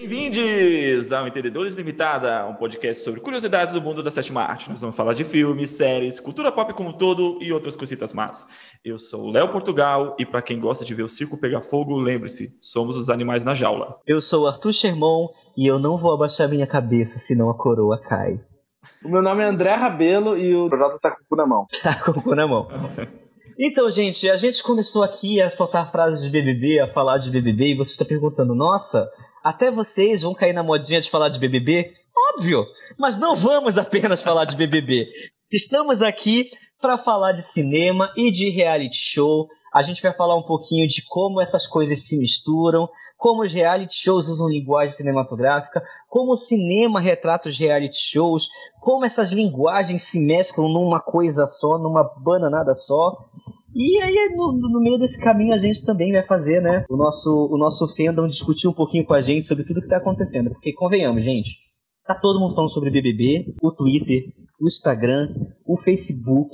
Bem-vindos ao Entendedores Limitada, um podcast sobre curiosidades do mundo da sétima arte. Nós vamos falar de filmes, séries, cultura pop como um todo e outras cositas más. Eu sou o Léo Portugal e para quem gosta de ver o circo pegar fogo, lembre-se, somos os animais na jaula. Eu sou o Arthur Sherman e eu não vou abaixar minha cabeça, senão a coroa cai. O meu nome é André Rabelo e o Projota tá com o cu na mão. Tá com o cu na mão. Então, gente, a gente começou aqui a soltar frases de BBB, a falar de BBB, e você está perguntando, nossa, até vocês vão cair na modinha de falar de BBB? Óbvio! Mas não vamos apenas falar de BBB. Estamos aqui para falar de cinema e de reality show. A gente vai falar um pouquinho de como essas coisas se misturam, como os reality shows usam linguagem cinematográfica, como o cinema retrata os reality shows, como essas linguagens se mesclam numa coisa só, numa bananada só. E aí, no, no, meio desse caminho, a gente também vai fazer, né? O nosso, o nosso fandom discutir um pouquinho com a gente sobre tudo que tá acontecendo. Porque, convenhamos, gente, tá todo mundo falando sobre BBB, o Twitter, o Instagram, o Facebook.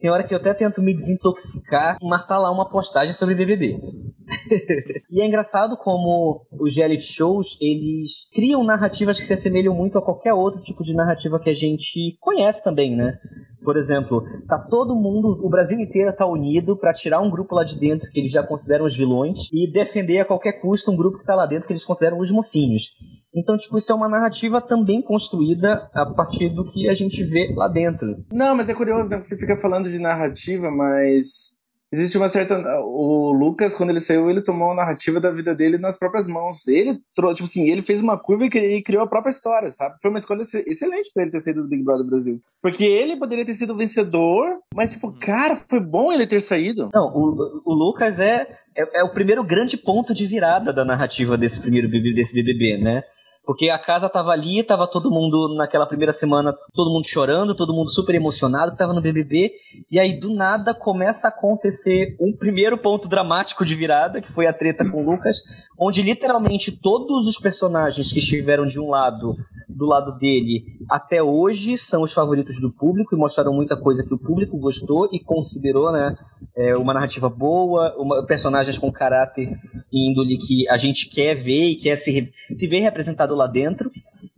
Tem hora que eu até tento me desintoxicar e marcar lá uma postagem sobre BBB. e é engraçado como os reality shows, eles criam narrativas que se assemelham muito a qualquer outro tipo de narrativa que a gente conhece também, né? Por exemplo, tá todo mundo, o Brasil inteiro tá unido para tirar um grupo lá de dentro que eles já consideram os vilões e defender a qualquer custo um grupo que tá lá dentro que eles consideram os mocinhos. Então, tipo, isso é uma narrativa também construída a partir do que a gente vê lá dentro. Não, mas é curioso, né? Você fica falando de narrativa, mas existe uma certa. O Lucas, quando ele saiu, ele tomou a narrativa da vida dele nas próprias mãos. Ele, tipo assim, ele fez uma curva e criou a própria história, sabe? Foi uma escolha excelente para ele ter saído do Big Brother Brasil. Porque ele poderia ter sido vencedor, mas, tipo, cara, foi bom ele ter saído. Não, o, o Lucas é, é, é o primeiro grande ponto de virada da narrativa desse primeiro desse BBB, né? Porque a casa tava ali, tava todo mundo naquela primeira semana, todo mundo chorando, todo mundo super emocionado, tava no BBB, e aí do nada começa a acontecer um primeiro ponto dramático de virada, que foi a treta com o Lucas, onde literalmente todos os personagens que estiveram de um lado, do lado dele, até hoje são os favoritos do público e mostraram muita coisa que o público gostou e considerou, né, é, uma narrativa boa, uma, personagens com caráter e índole que a gente quer ver e quer se, se ver representado lá dentro.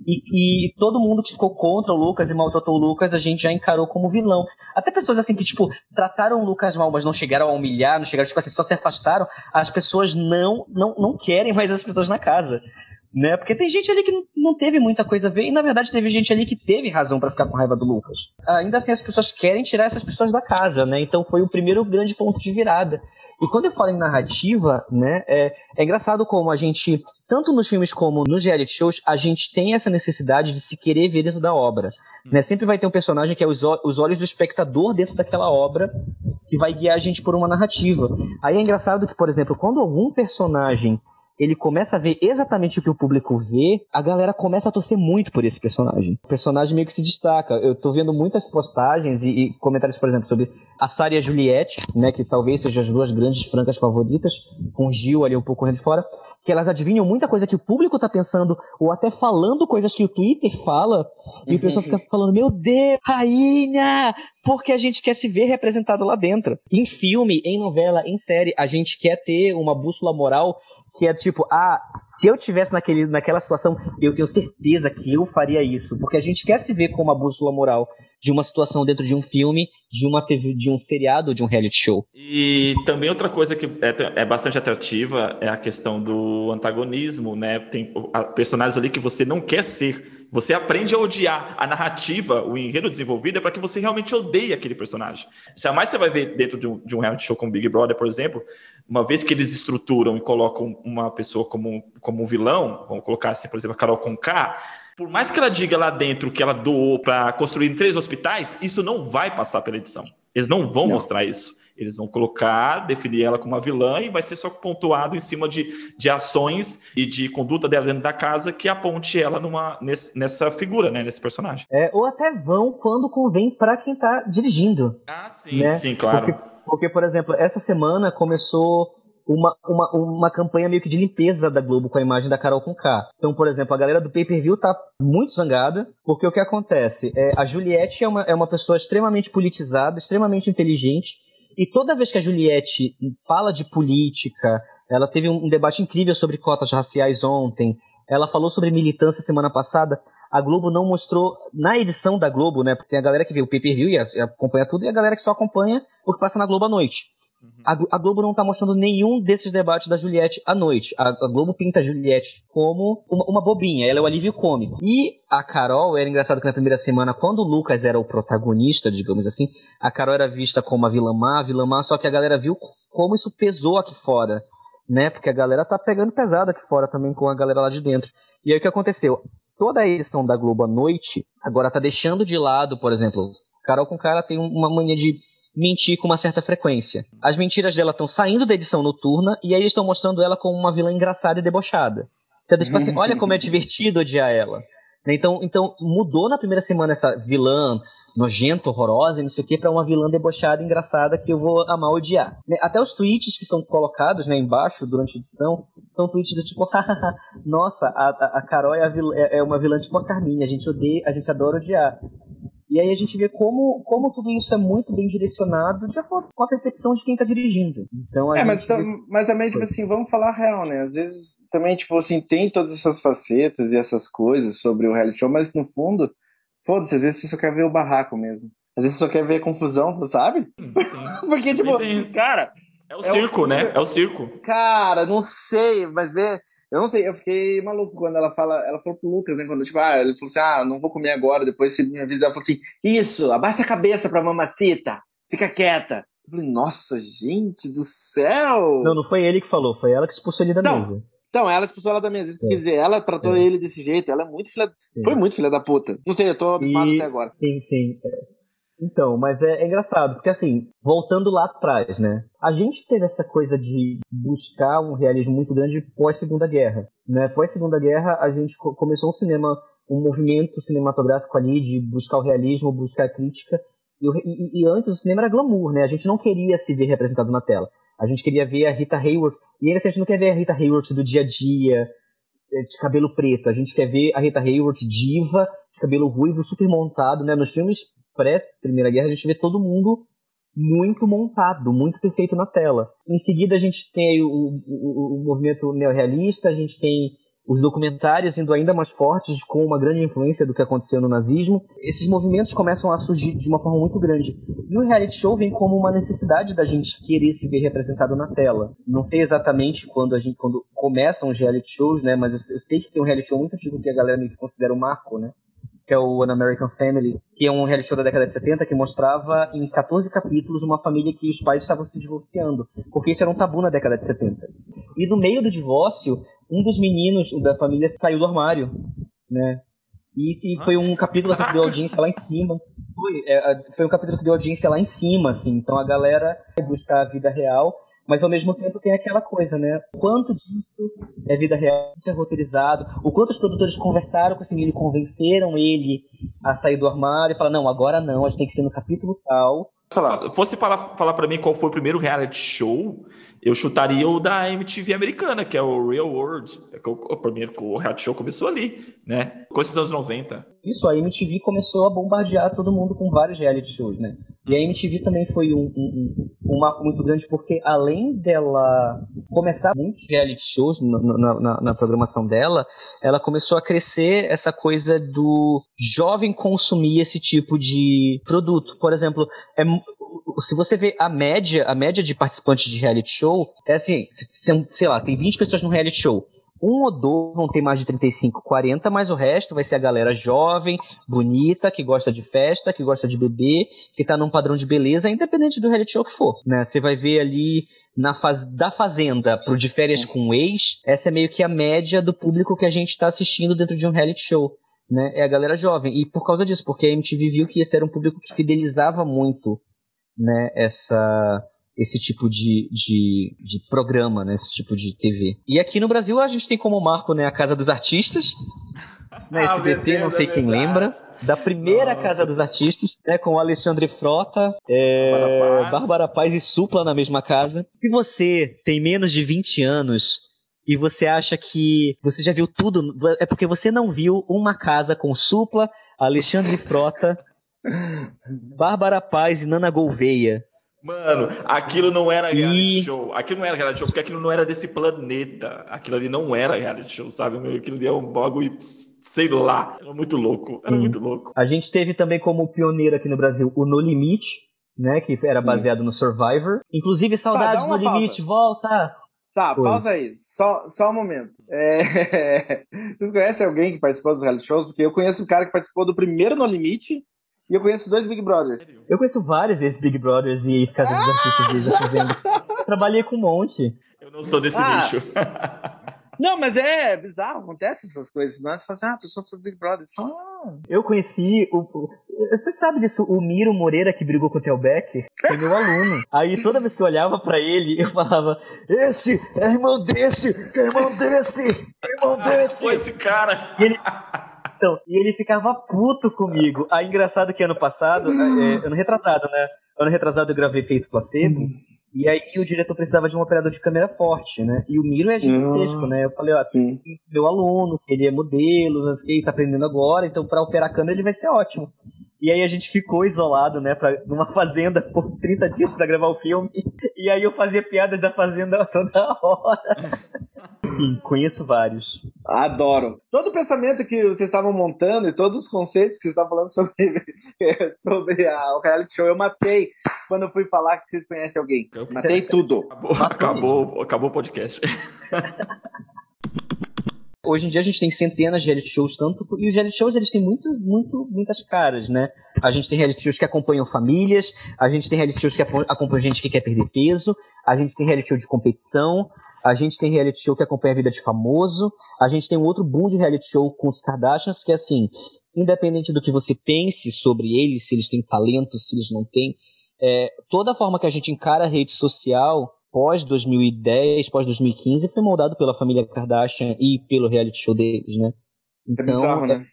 E, e, todo mundo que ficou contra o Lucas e maltratou o Lucas, a gente já encarou como vilão. Até pessoas assim que, tipo, trataram o Lucas mal, mas não chegaram a humilhar, não chegaram, tipo assim, só se afastaram. As pessoas não, não, não querem mais as pessoas na casa. Né? Porque tem gente ali que não teve muita coisa a ver, e na verdade teve gente ali que teve razão para ficar com raiva do Lucas. Ainda assim, as pessoas querem tirar essas pessoas da casa, né? Então foi o primeiro grande ponto de virada. E quando eu falo em narrativa, né, é, é engraçado como a gente, tanto nos filmes como nos reality shows, a gente tem essa necessidade de se querer ver dentro da obra. Hum. Né? Sempre vai ter um personagem que é os, os olhos do espectador dentro daquela obra que vai guiar a gente por uma narrativa. Aí é engraçado que, por exemplo, quando algum personagem ele começa a ver exatamente o que o público vê, a galera começa a torcer muito por esse personagem. O personagem meio que se destaca. Eu tô vendo muitas postagens e, e comentários, por exemplo, sobre a Sarah e a Juliette, né, que talvez sejam as duas grandes francas favoritas, com Gil ali um pouco correndo fora, que elas adivinham muita coisa que o público tá pensando, ou até falando coisas que o Twitter fala, e o pessoal fica falando, meu Deus, rainha! Porque a gente quer se ver representado lá dentro. Em filme, em novela, em série, a gente quer ter uma bússola moral que é tipo, ah, se eu tivesse naquele, naquela situação, eu tenho certeza que eu faria isso, porque a gente quer se ver como uma bússola moral de uma situação dentro de um filme, de uma TV, de um seriado, de um reality show. E também outra coisa que é, é bastante atrativa é a questão do antagonismo, né? Tem personagens ali que você não quer ser você aprende a odiar a narrativa, o enredo desenvolvido é para que você realmente odeie aquele personagem. Jamais você vai ver dentro de um, de um reality show como Big Brother, por exemplo, uma vez que eles estruturam e colocam uma pessoa como, como um vilão, vamos colocar assim, por exemplo, a Carol Conká, por mais que ela diga lá dentro que ela doou para construir três hospitais, isso não vai passar pela edição. Eles não vão não. mostrar isso. Eles vão colocar, definir ela como uma vilã e vai ser só pontuado em cima de, de ações e de conduta dela dentro da casa que aponte ela numa, nesse, nessa figura, né? Nesse personagem. É, ou até vão quando convém para quem tá dirigindo. Ah, sim, né? sim, claro. Porque, porque, por exemplo, essa semana começou uma, uma, uma campanha meio que de limpeza da Globo com a imagem da Carol com K. Então, por exemplo, a galera do pay-per-view tá muito zangada, porque o que acontece? É, a Juliette é uma, é uma pessoa extremamente politizada, extremamente inteligente, e toda vez que a Juliette fala de política, ela teve um debate incrível sobre cotas raciais ontem. ela falou sobre militância semana passada. A Globo não mostrou na edição da Globo, né? Porque tem a galera que vê o pay-per-view e acompanha tudo, e a galera que só acompanha o que passa na Globo à noite. Uhum. A, a, Globo não tá mostrando nenhum desses debates da Juliette à noite. A, a Globo pinta a Juliette como uma, uma, bobinha, ela é o alívio cômico. E a Carol, era engraçado que na primeira semana, quando o Lucas era o protagonista, digamos assim, a Carol era vista como a vilã má, a vilã má, só que a galera viu como isso pesou aqui fora, né? Porque a galera tá pegando pesado aqui fora também com a galera lá de dentro. E aí o que aconteceu? Toda a edição da Globo à noite agora tá deixando de lado, por exemplo, Carol com cara tem uma mania de mentir com uma certa frequência. As mentiras dela estão saindo da edição noturna e aí eles estão mostrando ela como uma vilã engraçada e debochada. Então, tipo assim, olha como é divertido odiar ela. Então, então mudou na primeira semana essa vilã nojenta, horrorosa e não sei o que, pra uma vilã debochada, engraçada, que eu vou amar odiar. Né, até os tweets que são colocados né, embaixo durante a edição são tweets do tipo, nossa, a, a Carol é, a vilã, é, é, uma vilã tipo a Carminha, a gente odeia, a gente adora odiar. E aí a gente vê como, como tudo isso é muito bem direcionado de acordo com a percepção de quem está dirigindo. Então, é, mas, vê... mas também, tipo assim, vamos falar real, né? Às vezes também, tipo assim, tem todas essas facetas e essas coisas sobre o reality show, mas no fundo, foda-se, às vezes você só quer ver o barraco mesmo. Às vezes você só quer ver a confusão, sabe? Sim. Porque, tipo, cara. É o é circo, o... né? É o circo. Cara, não sei, mas ver eu não sei, eu fiquei maluco quando ela fala, ela falou pro Lucas, né? Quando, tipo, ah, ele falou assim: ah, não vou comer agora, depois se me avisa, ela falou assim: isso, abaixa a cabeça pra mamacita, fica quieta. Eu falei, nossa, gente do céu! Não, não foi ele que falou, foi ela que expulsou ele da então, mesa. Então, ela expulsou ela da mesa. Isso é. quer dizer, ela tratou é. ele desse jeito, ela é muito filha. Foi muito filha da puta. Não sei, eu tô abismado e... até agora. Sim, sim. Então, mas é, é, engraçado, porque assim, voltando lá atrás, né? A gente teve essa coisa de buscar um realismo muito grande pós-Segunda Guerra. Né? Pós-Segunda Guerra, a gente começou um cinema, um movimento cinematográfico ali de buscar o realismo, buscar a crítica. E, e, e, antes o cinema era glamour, né? A gente não queria se ver representado na tela. A gente queria ver a Rita Hayworth. E ainda assim, a gente não quer ver a Rita Hayworth do dia a dia, eh, de cabelo preto. A gente quer ver a Rita Hayworth diva, de cabelo ruivo, super montado, né? Nos filmes pré-Primeira Guerra, a gente vê todo mundo muito montado, muito perfeito na tela. Em seguida, a gente tem o, o, o movimento neorrealista, a gente tem os documentários indo ainda mais fortes, com uma grande influência do que aconteceu no nazismo. Esses movimentos começam a surgir de uma forma muito grande. E o reality show vem como uma necessidade da gente querer se ver representado na tela. Não sei exatamente quando a gente quando começam os reality shows, né? Mas eu, eu sei que tem um reality show muito antigo que a galera considera o marco, né? Que é o An American Family, que é um reality show da década de 70 que mostrava em 14 capítulos uma família que os pais estavam se divorciando, porque isso era um tabu na década de 70. E no meio do divórcio, um dos meninos da família saiu do armário, né? E, e foi um capítulo que deu audiência lá em cima. Foi, é, foi um capítulo que deu audiência lá em cima, assim. Então a galera buscar a vida real mas ao mesmo tempo tem aquela coisa, né? Quanto disso é vida real, isso é roteirizado, o quanto os produtores conversaram com esse menino convenceram ele a sair do armário e falar, não, agora não, a gente tem que ser no capítulo tal. Falar. Fosse falar, falar para mim qual foi o primeiro reality show, eu chutaria o da MTV americana, que é o Real World. É o, o primeiro o reality show começou ali, né? Começou nos anos 90. Isso, a MTV começou a bombardear todo mundo com vários reality shows, né? E a MTV também foi um, um, um marco muito grande, porque além dela começar muitos reality shows na, na, na programação dela, ela começou a crescer essa coisa do jovem consumir esse tipo de produto. Por exemplo, é, se você vê a média, a média de participantes de reality show, é assim, sei lá, tem 20 pessoas no reality show. Um ou dois vão ter mais de 35, 40, mas o resto vai ser a galera jovem, bonita, que gosta de festa, que gosta de beber, que tá num padrão de beleza, independente do reality show que for, né? Você vai ver ali na faz... da Fazenda pro de férias com o ex, essa é meio que a média do público que a gente está assistindo dentro de um reality show. Né, é a galera jovem. E por causa disso, porque a MTV viu que esse era um público que fidelizava muito né, essa, esse tipo de, de, de programa, né, esse tipo de TV. E aqui no Brasil a gente tem como marco né, a Casa dos Artistas, na ah, SBT, não sei quem lembra, da primeira Nossa. Casa dos Artistas, né, com o Alexandre Frota, é, Paz. Bárbara Paz e Supla na mesma casa. Se você tem menos de 20 anos e você acha que você já viu tudo, é porque você não viu uma casa com Supla, Alexandre Frota Bárbara Paz e Nana Gouveia. Mano, aquilo não era reality e... show. Aquilo não era reality show, porque aquilo não era desse planeta. Aquilo ali não era reality show, sabe? Aquilo ali é um bagulho, sei lá. Era muito louco. Era hum. muito louco. A gente teve também como pioneiro aqui no Brasil o No Limite, né? Que era baseado hum. no Survivor. Inclusive, tá, saudades tá, No pausa. Limite, volta! Tá, Oi. pausa aí. Só, só um momento. É... Vocês conhecem alguém que participou dos reality shows? Porque eu conheço um cara que participou do primeiro No Limite e eu conheço dois Big Brothers. Eu conheço vários desses Big Brothers e ex-casas dos artistas deles. Trabalhei com um monte. Eu não sou desse ah. lixo. Não, mas é bizarro, acontece essas coisas. Não, você fala assim, ah, a pessoa foi Big Brother. Fala, ah. Eu conheci o, o, Você sabe disso? O Miro Moreira que brigou com o Theo Becker foi meu aluno. Aí toda vez que eu olhava pra ele, eu falava: Esse é irmão desse, é irmão desse, é irmão desse. Foi esse cara. E ele, então, e ele ficava puto comigo. Aí, engraçado que ano passado, é, é, ano retrasado, né? Ano retrasado eu gravei Feito Placebo. Uhum. E aí o diretor precisava de um operador de câmera forte, né? E o Miro é gigantesco, né? Eu falei, ó, Sim. meu aluno, ele é modelo, ele tá aprendendo agora, então para operar a câmera ele vai ser ótimo. E aí a gente ficou isolado, né, pra, numa fazenda por 30 dias para gravar o filme. E aí eu fazia piadas da fazenda toda hora. Sim, conheço vários. Adoro. Todo o pensamento que vocês estavam montando e todos os conceitos que vocês estavam falando sobre, sobre a, o reality show, eu matei quando eu fui falar que vocês conhecem alguém. Matei tudo. Acabou, acabou, acabou o podcast. Hoje em dia a gente tem centenas de reality shows, tanto e os reality shows eles têm muito, muito, muitas caras, né? A gente tem reality shows que acompanham famílias, a gente tem reality shows que acompanham gente que quer perder peso, a gente tem reality show de competição, a gente tem reality show que acompanha a vida de famoso, a gente tem um outro boom de reality show com os Kardashians que é assim, independente do que você pense sobre eles, se eles têm talento, se eles não têm, é, toda a forma que a gente encara a rede social pós 2010, pós 2015, foi moldado pela família Kardashian e pelo reality show deles, né? É então, é bizarro, né?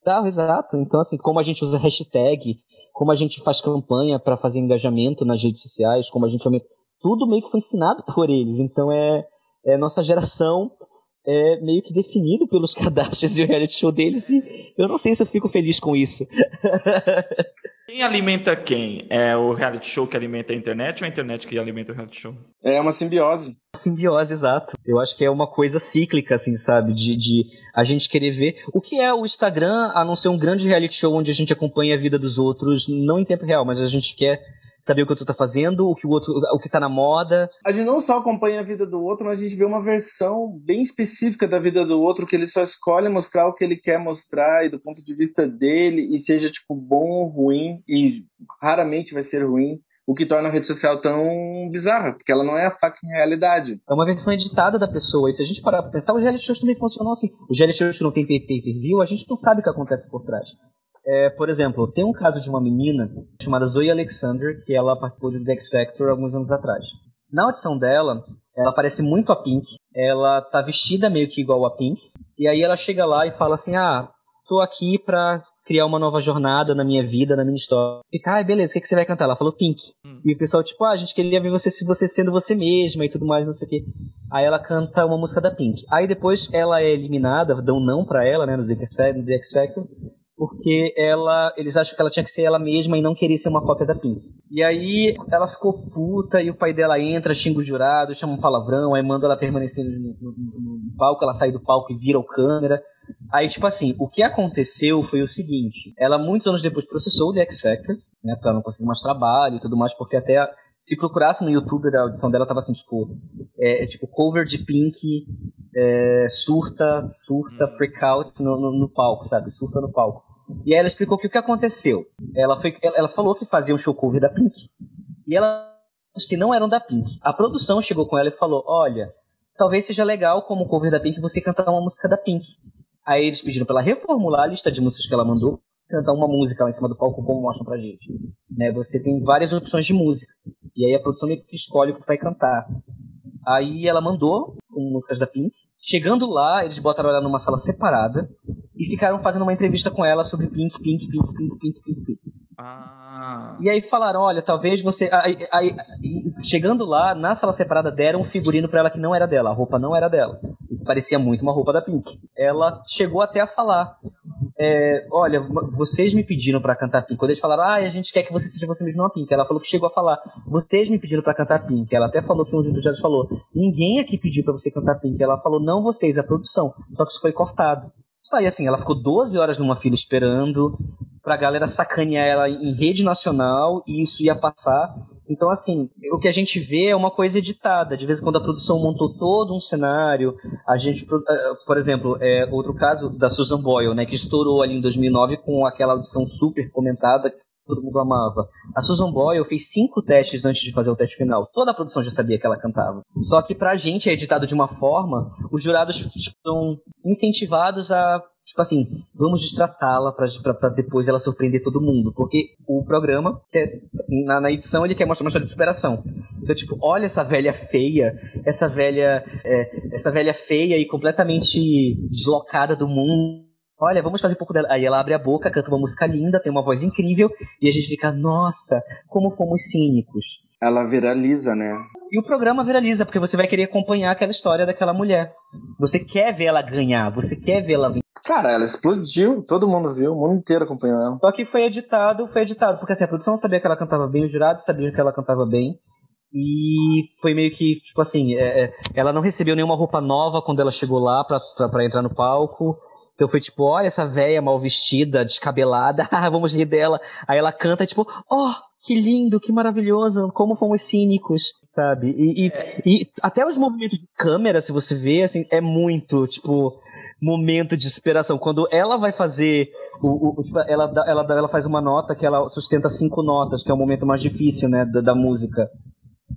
Bizarro, exato. Então, assim, como a gente usa hashtag, como a gente faz campanha para fazer engajamento nas redes sociais, como a gente tudo meio que foi ensinado por eles. Então é, é nossa geração é meio que definido pelos cadastros e o reality show deles e eu não sei se eu fico feliz com isso. Quem alimenta quem? É o reality show que alimenta a internet ou a internet que alimenta o reality show? É uma simbiose. Simbiose, exato. Eu acho que é uma coisa cíclica, assim, sabe? De, de a gente querer ver. O que é o Instagram, a não ser um grande reality show onde a gente acompanha a vida dos outros, não em tempo real, mas a gente quer saber o que o outro tá fazendo, o que o outro, o que tá na moda. A gente não só acompanha a vida do outro, mas a gente vê uma versão bem específica da vida do outro que ele só escolhe mostrar o que ele quer mostrar e do ponto de vista dele e seja tipo bom ou ruim e raramente vai ser ruim. O que torna a rede social tão bizarra, porque ela não é a fucking realidade. É uma versão editada da pessoa. E se a gente parar pra pensar, os reality shows também funcionam assim. Os reality shows não tem pay-per-view, a gente não sabe o que acontece por trás. É, por exemplo, tem um caso de uma menina chamada Zoe Alexander, que ela participou do The X Factor alguns anos atrás. Na audição dela, ela parece muito a Pink. Ela tá vestida meio que igual a Pink. E aí ela chega lá e fala assim: Ah, tô aqui pra criar uma nova jornada na minha vida, na minha história. Fica, ah, beleza, o que, que você vai cantar? Ela falou Pink. Hum. E o pessoal, tipo, ah, a gente queria ver você, você sendo você mesma e tudo mais, não sei o quê. Aí ela canta uma música da Pink. Aí depois ela é eliminada, dão não pra ela, né, no The X Factor porque ela, eles acham que ela tinha que ser ela mesma e não queria ser uma cópia da Pink. E aí ela ficou puta e o pai dela entra, xinga o jurado, chama um palavrão, aí manda ela permanecer no, no, no palco, ela sai do palco e vira o câmera. Aí, tipo assim, o que aconteceu foi o seguinte: ela, muitos anos depois, processou o The X Factor, né, pra não conseguir mais trabalho e tudo mais, porque até se procurasse no YouTube a audição dela, tava assim, tipo, é, é, tipo cover de Pink, é, surta, surta, hum. freak out no, no, no, palco, sabe? Surta no palco. E aí ela explicou que o que aconteceu. Ela, foi, ela falou que fazia um show cover da Pink, e ela que não eram da Pink. A produção chegou com ela e falou: Olha, talvez seja legal como cover da Pink você cantar uma música da Pink. Aí eles pediram pra ela reformular a lista de músicas que ela mandou cantar uma música lá em cima do palco, como mostram pra gente. Né, você tem várias opções de música. E aí a produção meio que escolhe o que vai cantar. Aí ela mandou com músicas da Pink. Chegando lá, eles botaram ela numa sala separada e ficaram fazendo uma entrevista com ela sobre Pink, Pink, Pink, Pink, Pink, Pink, Pink. Ah. E aí falaram, olha, talvez você. Aí, aí, chegando lá, na sala separada, deram um figurino para ela que não era dela, a roupa não era dela. Parecia muito uma roupa da Pink. Ela chegou até a falar é, olha, vocês me pediram para cantar Pink. Quando eles falaram, ah, a gente quer que você seja você mesmo uma Pink. Ela falou que chegou a falar, vocês me pediram para cantar Pink. Ela até falou que um dos falou, ninguém aqui pediu para você cantar Pink. Ela falou, não vocês, a produção. Só que isso foi cortado. Aí, assim, ela ficou 12 horas numa fila esperando pra galera sacanear ela em rede nacional e isso ia passar. Então, assim, o que a gente vê é uma coisa editada. De vez em quando a produção montou todo um cenário. A gente, eh, por exemplo, é outro caso da Susan Boyle, né, que estourou ali em 2009 com aquela audição super comentada todo mundo amava. A Susan Boyle fez cinco testes antes de fazer o teste final. Toda a produção já sabia que ela cantava. Só que pra gente é editado de uma forma, os jurados estão incentivados a tipo assim, vamos destratá-la para depois ela surpreender todo mundo. Porque o programa, quer, na, na, edição, ele quer mostrar uma história de superação. Então, tipo, olha essa velha feia, essa velha, é, essa velha feia e completamente deslocada do mundo. Olha, vamos fazer um pouco dela. Aí ela abre a boca, canta uma música linda, tem uma voz incrível, e a gente fica, nossa, como fomos cínicos. Ela viraliza, né? E o programa viraliza, porque você vai querer acompanhar aquela história daquela mulher. Você quer ver ela ganhar, você quer ver ela. Cara, ela explodiu, todo mundo viu, o mundo inteiro acompanhou ela. Só que foi editado, foi editado, porque assim, a produção sabia que ela cantava bem, os jurados sabiam que ela cantava bem. E foi meio que, tipo assim, é, é, ela não recebeu nenhuma roupa nova quando ela chegou lá pra, pra, pra entrar no palco. Então foi tipo, olha essa velha mal vestida, descabelada, vamos rir dela. Aí ela canta, tipo, oh, que lindo, que maravilhoso, como fomos cínicos, sabe? E, é. e, até os movimentos de câmera, se você vê, assim, é muito, tipo, momento de inspiração. Quando ela vai fazer. O, o, tipo, ela, ela, ela faz uma nota que ela sustenta cinco notas, que é o momento mais difícil, né, da, da música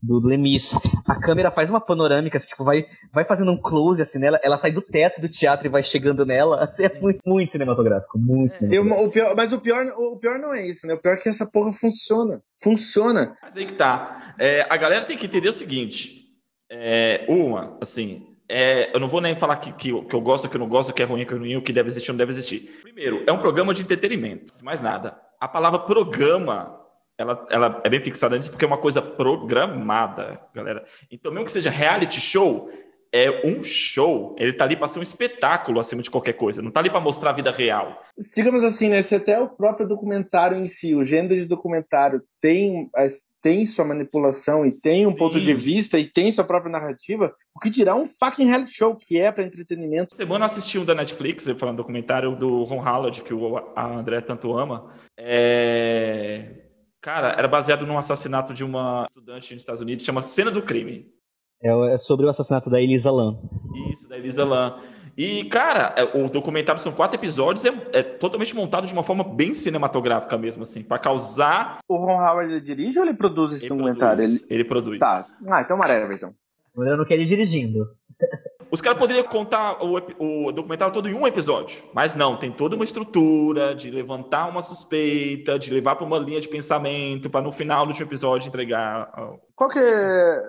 do Lemis. A câmera faz uma panorâmica, assim, tipo, vai, vai fazendo um close assim nela, ela sai do teto do teatro e vai chegando nela. Assim, é muito, muito cinematográfico, muito é, cinematográfico. Eu, o pior, mas o pior, o pior não é isso, né? O pior é que essa porra funciona. Funciona. Mas aí que tá. É, a galera tem que entender o seguinte. É, uma, assim, é, eu não vou nem falar que, que, que eu gosto, que eu não gosto, que é ruim, que é ruim, o que deve existir, não deve existir. Primeiro, é um programa de entretenimento, mais nada. A palavra programa ela, ela é bem fixada nisso porque é uma coisa programada, galera. Então, mesmo que seja reality show, é um show. Ele tá ali para ser um espetáculo acima de qualquer coisa. Não tá ali para mostrar a vida real. Digamos assim, né? Se até o próprio documentário em si, o gênero de documentário tem, tem sua manipulação e tem um Sim. ponto de vista e tem sua própria narrativa, o que dirá um fucking reality show que é para entretenimento. Semana eu assisti um da Netflix, falando documentário do Ron Howard, que o a André tanto ama. É Cara, era baseado num assassinato de uma estudante nos Estados Unidos, chama Cena do Crime. É, é sobre o assassinato da Elisa Lam. Isso, da Elisa Lam. E, cara, é, o documentário são quatro episódios, é, é, totalmente montado de uma forma bem cinematográfica mesmo, assim, para causar. O Ron Howard ele dirige ou ele produz esse ele documentário? Produz, ele... ele produz. Tá. Ah, então maravilha, então. Eu não quero ir dirigindo. Os caras poderiam contar o, o, documentário todo em um episódio, mas não, tem toda uma estrutura de levantar uma suspeita, de levar para uma linha de pensamento, para no final do último episódio entregar. Qual que é.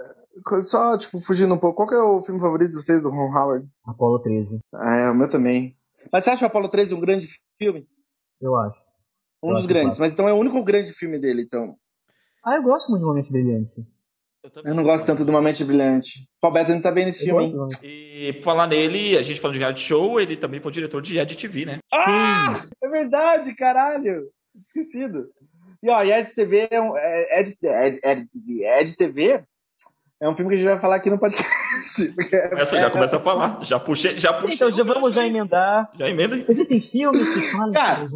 Só, tipo, fugindo um pouco, qual que é o filme favorito de vocês do Ron Howard? Apolo 13. Ah, é, o meu também. Mas você acha o Apolo 13 um grande filme? Eu acho. Um eu dos acho grandes, mas então é o único grande filme dele, então. Ah, eu gosto muito de Momento Brilhante. Eu, eu, não gosto tanto do Uma Mente Brilhante. Paul Bettany tá bem nesse eu filme, gosto, E por falar nele, a gente falando de reality show, ele também foi diretor de Ed TV, né? Ah! É verdade, caralho! Esquecido. E ó, Ed TV é um. É, Ed, Ed, Ed, Ed TV é um filme que a gente vai falar aqui no podcast. Essa já começa a falar. Já puxei, já puxei. Então já vamos já emendar. Já emenda. Existem filmes que falam. Cara,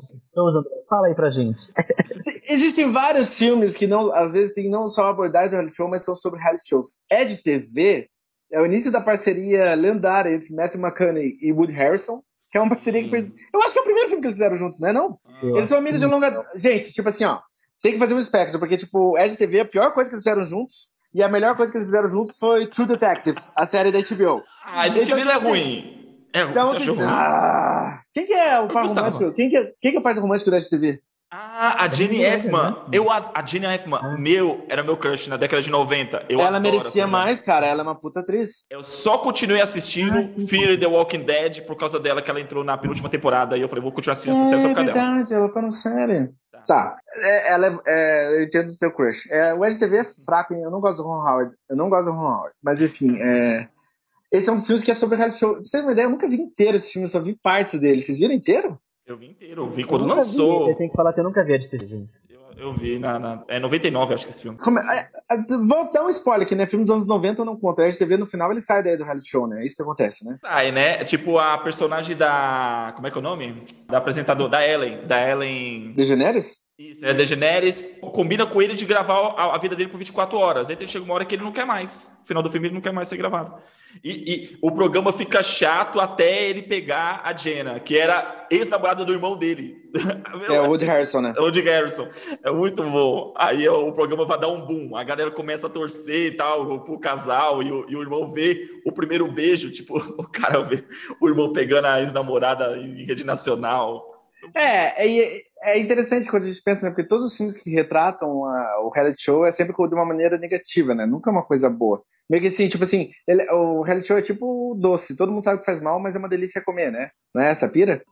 fala aí pra gente. Existem vários filmes que não, às vezes tem não só abordagem de reality show, mas são sobre reality shows. Ed TV é o início da parceria lendária entre Matthew McConaughey e Woody Harrison, que é uma parceria que eu acho que é o primeiro filme que eles fizeram juntos, né? Não? Eu eles são amigos de longa. Gente, tipo assim, ó, tem que fazer um espectro, porque tipo, Ed TV é a pior coisa que eles fizeram juntos. E a melhor coisa que eles fizeram juntos foi True Detective, a série da HBO. Ah, a HBO então, não é ruim. É, então, você achou ruim? Ah, quem que é o par romântico? Quem que é, quem que é o par romântico da TV? Ah, a Jenny Elfman. Eu, a, a Jenny Elfman, ah. meu, era meu crush na década de 90. Eu ela merecia mais, cara. Ela é uma puta atriz. Eu só continuei assistindo ah, sim, Fear the Walking Dead por causa dela, que ela entrou na penúltima temporada. E eu falei, vou continuar assistindo essa série só por causa dela. É verdade, ela tá na série. Tá. tá. É, ela é, é, eu entendo o seu crush. É, o STV é fraco, hein? Eu não gosto do Ron Howard. Eu não gosto do Ron Howard. Mas enfim, é... Esse é um dos filmes que é sobre reality show. Pra você ter uma ideia, eu nunca vi inteiro esse filme, eu só vi partes dele. Vocês viram inteiro? Eu vi inteiro, eu vi quando eu lançou. Vi. Eu tenho que falar que eu nunca vi a de gente. Eu, vi na, na, É 99, acho que esse filme. Como é, é, vou dar um spoiler aqui, né? Filme dos anos 90 eu não conto. A RedeTV no final ele sai daí do reality show, né? É isso que acontece, né? Sai, né? Tipo a personagem da. Como é que é o nome? Da apresentadora, da Ellen. Da Ellen. DeGeneres? Isso, é DeGeneres. Combina com ele de gravar a, a, vida dele por 24 horas. Aí chega uma hora que ele não quer mais. No final do filme ele não quer mais ser gravado. E, e, o programa fica chato até ele pegar a Jenna, que era ex-namorada do irmão dele. É o Woody Harrison, né? É o Woody Harrison. É muito bom. Aí o programa vai dar um boom. A galera começa a torcer e tal pro casal e o, e o irmão vê o primeiro beijo. Tipo, o cara vê o irmão pegando a ex-namorada em rede nacional. É, é, é interessante quando a gente pensa, né? Porque todos os filmes que retratam a, o reality show é sempre de uma maneira negativa, né? Nunca é uma coisa boa. Meio que assim, tipo assim, ele, o reality show é tipo doce. Todo mundo sabe que faz mal, mas é uma delícia comer, né? Não é essa pira?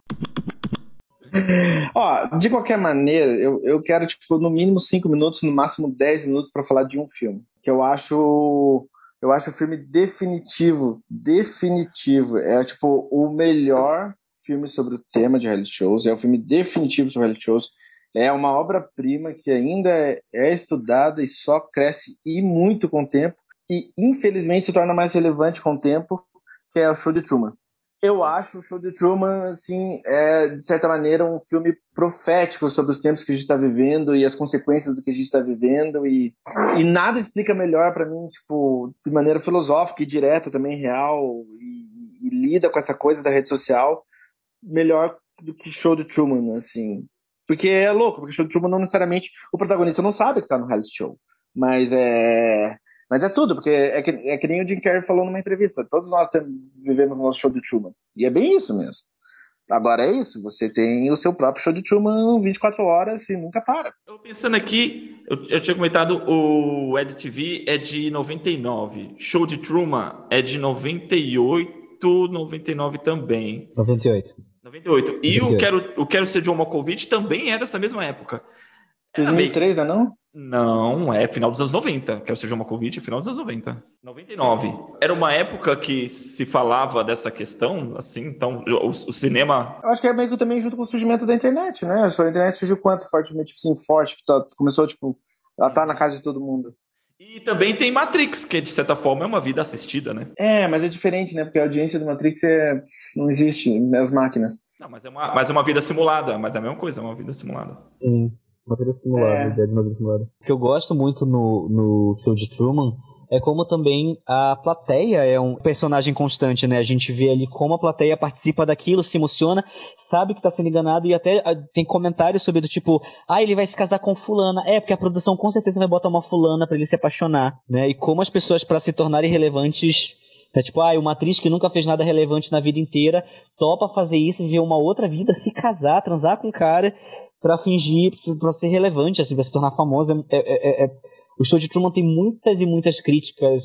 Ó, de qualquer maneira, eu, eu quero, tipo, no mínimo 5 minutos, no máximo 10 minutos para falar de um filme. Que eu acho. Eu acho o filme definitivo. Definitivo. É, tipo, o melhor filme sobre o tema de reality shows. É o filme definitivo sobre reality shows. É uma obra-prima que ainda é, é estudada e só cresce e muito com o tempo que infelizmente se torna mais relevante com o tempo, que é o Show de Truman. Eu acho o Show de Truman, assim, é, de certa maneira, um filme profético sobre os tempos que a gente está vivendo e as consequências do que a gente está vivendo e, e nada explica melhor para mim, tipo, de maneira filosófica e direta também, real, e, e, lida com essa coisa da rede social melhor do que Show de Truman, assim. Porque é louco, porque Show de Truman não necessariamente, o protagonista não sabe que está no reality show, mas é mas é tudo, porque é que, é que nem o Jim Carrey falou numa entrevista. Todos nós temos, vivemos o nosso show de Truman. E é bem isso mesmo. Agora é isso, você tem o seu próprio show de Truman 24 horas e nunca para. Eu pensando aqui, eu, eu tinha comentado, o Ed TV é de 99, show de Truman é de 98, 99 também. 98. 98. E 98. o Quero, o Quero Ser John Malkovich também é dessa mesma época. 2003, não é não? Não, é final dos anos 90. Quero seja uma Covid, final dos anos 90. 99. Era uma época que se falava dessa questão, assim, então o, o cinema. Eu acho que é meio que também junto com o surgimento da internet, né? A internet surgiu quanto fortemente, assim, forte, que tá, começou, tipo, ela tá na casa de todo mundo. E também tem Matrix, que de certa forma é uma vida assistida, né? É, mas é diferente, né? Porque a audiência do Matrix é... não existe nas máquinas. Não, mas é, uma, mas é uma vida simulada, mas é a mesma coisa, é uma vida simulada. Sim. Vida simulada, é. ideia de vida simulada. O que eu gosto muito no, no show de Truman é como também a plateia é um personagem constante, né? A gente vê ali como a plateia participa daquilo, se emociona, sabe que tá sendo enganado e até ah, tem comentários sobre do tipo, ah, ele vai se casar com fulana. É, porque a produção com certeza vai botar uma fulana para ele se apaixonar, né? E como as pessoas para se tornarem relevantes é tipo, ah, uma atriz que nunca fez nada relevante na vida inteira topa fazer isso, viver uma outra vida, se casar, transar com um cara para fingir, para ser relevante, assim, para se tornar famosa. É, é, é, é, o show de Truman tem muitas e muitas críticas,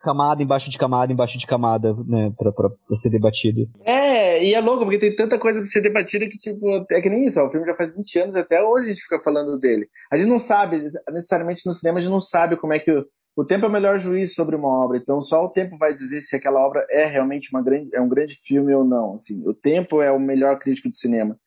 camada embaixo de camada, embaixo de camada, né, pra, pra, pra, ser debatido. É, e é louco, porque tem tanta coisa pra ser debatida que, tipo, é que nem isso, ó, o filme já faz 20 anos, até hoje a gente fica falando dele. A gente não sabe, necessariamente no cinema, a gente não sabe como é que o, o tempo é o melhor juiz sobre uma obra, então só o tempo vai dizer se aquela obra é realmente uma grande, é um grande filme ou não, assim, o tempo é o melhor crítico de cinema.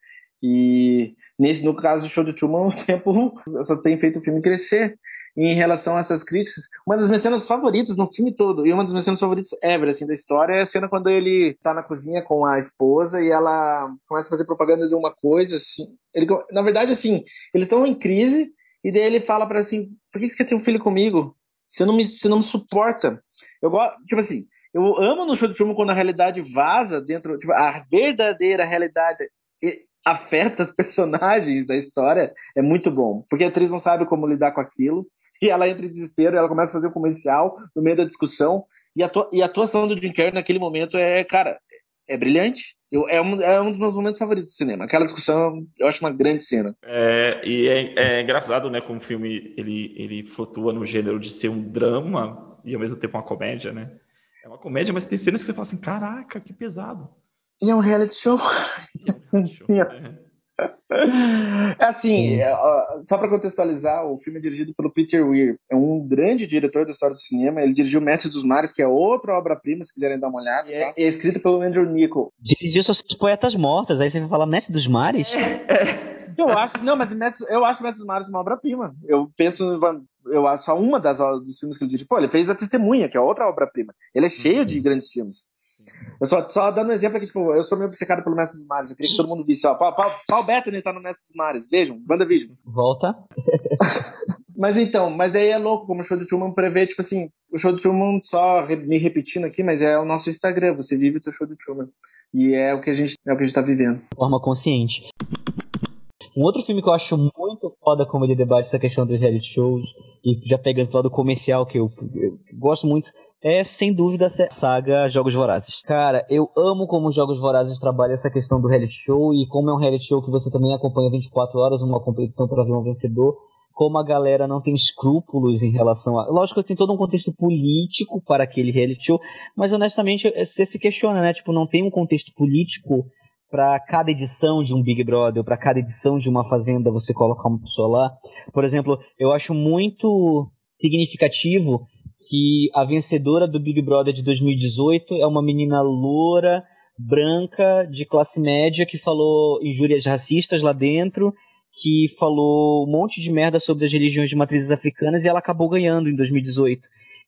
E nesse no caso do show de Truman, o tempo só tem feito o filme crescer. E em relação a essas críticas, uma das minhas cenas favoritas no filme todo, e uma das minhas cenas favoritas ever, assim, da história, é a cena quando ele tá na cozinha com a esposa e ela começa a fazer propaganda de uma coisa, assim. Ele, na verdade, assim, eles estão em crise, e daí ele fala para assim, por que você quer ter um filho comigo? Você não me, você não me suporta. Eu gosto, tipo assim, eu amo no show de Truman quando a realidade vaza dentro, tipo, a verdadeira realidade afeta as personagens da história é muito bom. Porque a atriz não sabe como lidar com aquilo. E ela entra em desespero, ela começa a fazer um comercial no meio da discussão. E a, e a atuação do Jim Carrey naquele momento é, cara, é brilhante. Eu, é, um, é um dos meus momentos favoritos do cinema. Aquela discussão, eu acho uma grande cena. É, e é, é engraçado, né, como o filme ele, ele flutua no gênero de ser um drama e ao mesmo tempo uma comédia, né? É uma comédia, mas tem cenas que você fala assim, caraca, que pesado. E é um reality show. É um reality show. É assim, é, só para contextualizar, o filme é dirigido pelo Peter Weir. É um grande diretor da história do cinema. Ele dirigiu Mestre dos Mares, que é outra obra-prima, se quiserem dar uma olhada. É, tá? é escrito pelo Andrew Nichol. Dirigiu seus poetas mortas. Aí você vai falar Mestre dos Mares? É, eu acho, não, mas Mestre, eu acho Mestre dos Mares uma obra-prima. Eu penso, eu acho só uma das dos filmes que ele dirigiu. Pô, ele fez A Testemunha, que é outra obra-prima. Ele é cheio uhum. de grandes filmes. Eu só, só dando um exemplo aqui, tipo, eu sou meio obcecado pelo Mestre dos Mares. Eu queria que todo mundo visse, ó. Paul, Paul, Paul Bettany tá no Mestre dos Mares. Vejam, WandaVision. Volta. mas então, mas daí é louco como o show do Truman prevê, tipo assim, o show do Truman, só me repetindo aqui, mas é o nosso Instagram. Você vive o teu show do Truman. E é o que a gente, é o que a gente tá vivendo. De forma consciente. Um outro filme que eu acho muito foda como ele debate essa questão dos reality shows, e já pegando o lado comercial, que eu, eu gosto muito, é sem dúvida a saga Jogos Vorazes. Cara, eu amo como os Jogos Vorazes trabalham essa questão do reality show e como é um reality show que você também acompanha 24 horas, uma competição para ver um vencedor. Como a galera não tem escrúpulos em relação a. Lógico que tem todo um contexto político para aquele reality show, mas honestamente você se questiona, né? Tipo, não tem um contexto político para cada edição de um Big Brother, para cada edição de uma Fazenda você colocar uma pessoa lá. Por exemplo, eu acho muito significativo que a vencedora do Big Brother de 2018 é uma menina loura, branca, de classe média, que falou injúrias racistas lá dentro, que falou um monte de merda sobre as religiões de matrizes africanas e ela acabou ganhando em 2018.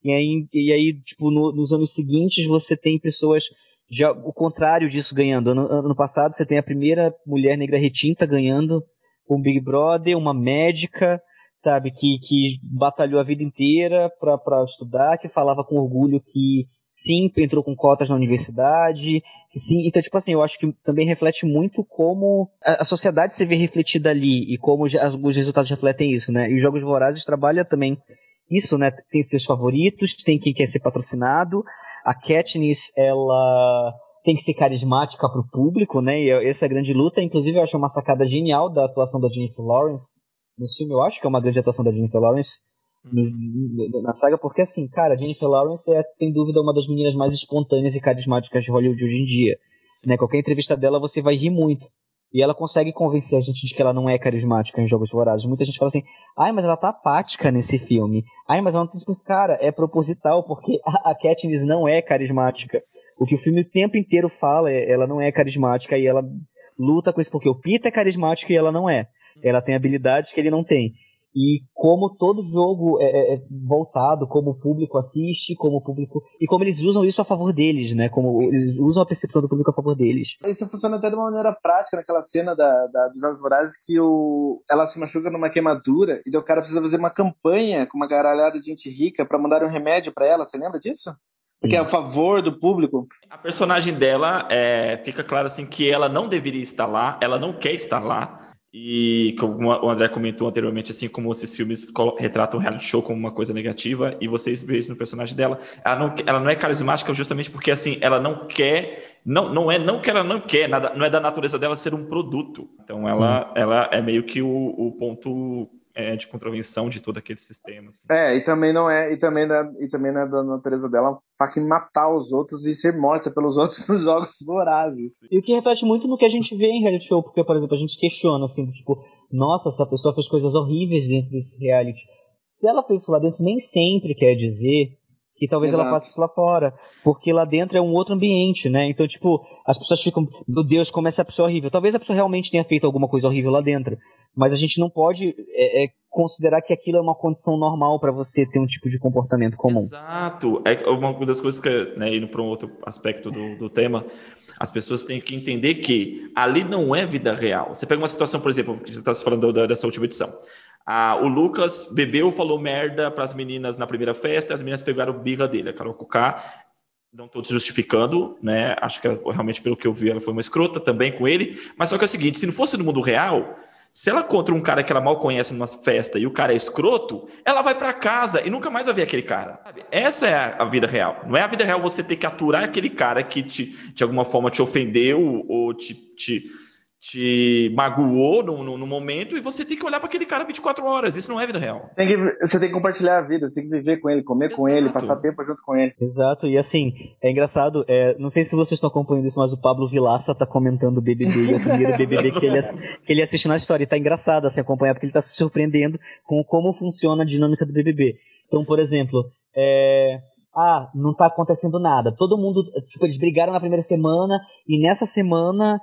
E aí, e aí tipo, no, nos anos seguintes você tem pessoas já o contrário disso ganhando. Ano, ano passado você tem a primeira mulher negra retinta ganhando com Big Brother, uma médica, sabe, que, que batalhou a vida inteira para estudar, que falava com orgulho que sim, entrou com cotas na universidade, que sim, então tipo assim, eu acho que também reflete muito como a, a sociedade se vê refletida ali e como os, os resultados refletem isso, né? E os Jogos Vorazes trabalha também isso, né? Tem seus favoritos, tem quem quer ser patrocinado, a Katniss, ela tem que ser carismática para o público, né? E essa é a grande luta. Inclusive, eu acho uma sacada genial da atuação da Jennifer Lawrence nesse filme. Eu acho que é uma grande atuação da Jennifer Lawrence uhum. na saga, porque assim, cara, a Jennifer Lawrence é sem dúvida uma das meninas mais espontâneas e carismáticas de Hollywood hoje em dia. Né? Qualquer entrevista dela você vai rir muito. E ela consegue convencer a gente de que ela não é carismática em Jogos Vorazes. Muita gente fala assim, ai, mas ela tá apática nesse filme. Ai, mas ela não tem tipo, cara, é proposital, porque a, a Katniss não é carismática. O que o filme o tempo inteiro fala é, ela não é carismática e ela luta com isso, porque o Peter é carismático e ela não é. Ela tem habilidades que ele não tem e como todo jogo é, é, é, voltado, como o público assiste, como o público. E como eles usam isso a favor deles, né? Como eles usam a percepção do público a favor deles. Isso funciona até de uma maneira prática naquela cena da, da dos Jogos Vorazes que o, ela se machuca numa queimadura e o cara precisa fazer uma campanha com uma garalhada de gente rica para mandar um remédio para ela. Você lembra disso? Porque é a favor do público. A personagem dela é, fica claro assim que ela não deveria estar lá, ela não quer estar lá. E como o André comentou anteriormente, assim como esses filmes retratam o reality show como uma coisa negativa, e vocês veem isso no personagem dela, ela não, ela não é carismática justamente porque assim, ela não quer, não, não é não que ela não quer, nada, não é da natureza dela ser um produto. Então ela, ela é meio que o, o ponto é, de contravenção de todo aquele sistema. Assim. É, e também não é, e também não é, e também não é da natureza dela faca matar os outros e ser morta pelos outros nos jogos vorazes. E o que reflete muito no que a gente vê em reality show, porque, por exemplo, a gente questiona assim, tipo, nossa, essa pessoa fez coisas horríveis dentro desse reality. Se ela fez isso lá dentro, nem sempre quer dizer que talvez Exato. ela faça isso lá fora. Porque lá dentro é um outro ambiente, né? Então, tipo, as pessoas ficam, meu Deus, como essa pessoa horrível. Talvez a pessoa realmente tenha feito alguma coisa horrível lá dentro. Mas a gente não pode é, é, considerar que aquilo é uma condição normal para você ter um tipo de comportamento comum. Exato. É uma das coisas que, né, indo para um outro aspecto do, do tema, as pessoas têm que entender que ali não é vida real. Você pega uma situação, por exemplo, que você está falando dessa última edição. Ah, o Lucas bebeu, falou merda para as meninas na primeira festa, as meninas pegaram birra dele. A Carol Cucá, não estou justificando, né? Acho que ela, realmente, pelo que eu vi, ela foi uma escrota também com ele. Mas só que é o seguinte: se não fosse no mundo real, se ela contra um cara que ela mal conhece numa festa e o cara é escroto, ela vai para casa e nunca mais vai ver aquele cara. Essa é a vida real. Não é a vida real você ter que aturar aquele cara que te, de alguma forma te ofendeu ou te, te te magoou no, no, no, momento e você tem que olhar para aquele cara 24 horas. Isso não é vida real. Tem que, você tem que compartilhar a vida, você tem que viver com ele, comer Exato. com ele, passar tempo junto com ele. Exato, e assim, é engraçado, é, não sei se vocês estão acompanhando isso, mas o Pablo Vilaça tá comentando o BBB e o primeiro BBB que ele, que ele assiste na história. E tá engraçado assim acompanhar, porque ele tá se surpreendendo com como funciona a dinâmica do BBB. Então, por exemplo, é, ah, não tá acontecendo nada. Todo mundo, tipo, eles brigaram na primeira semana e nessa semana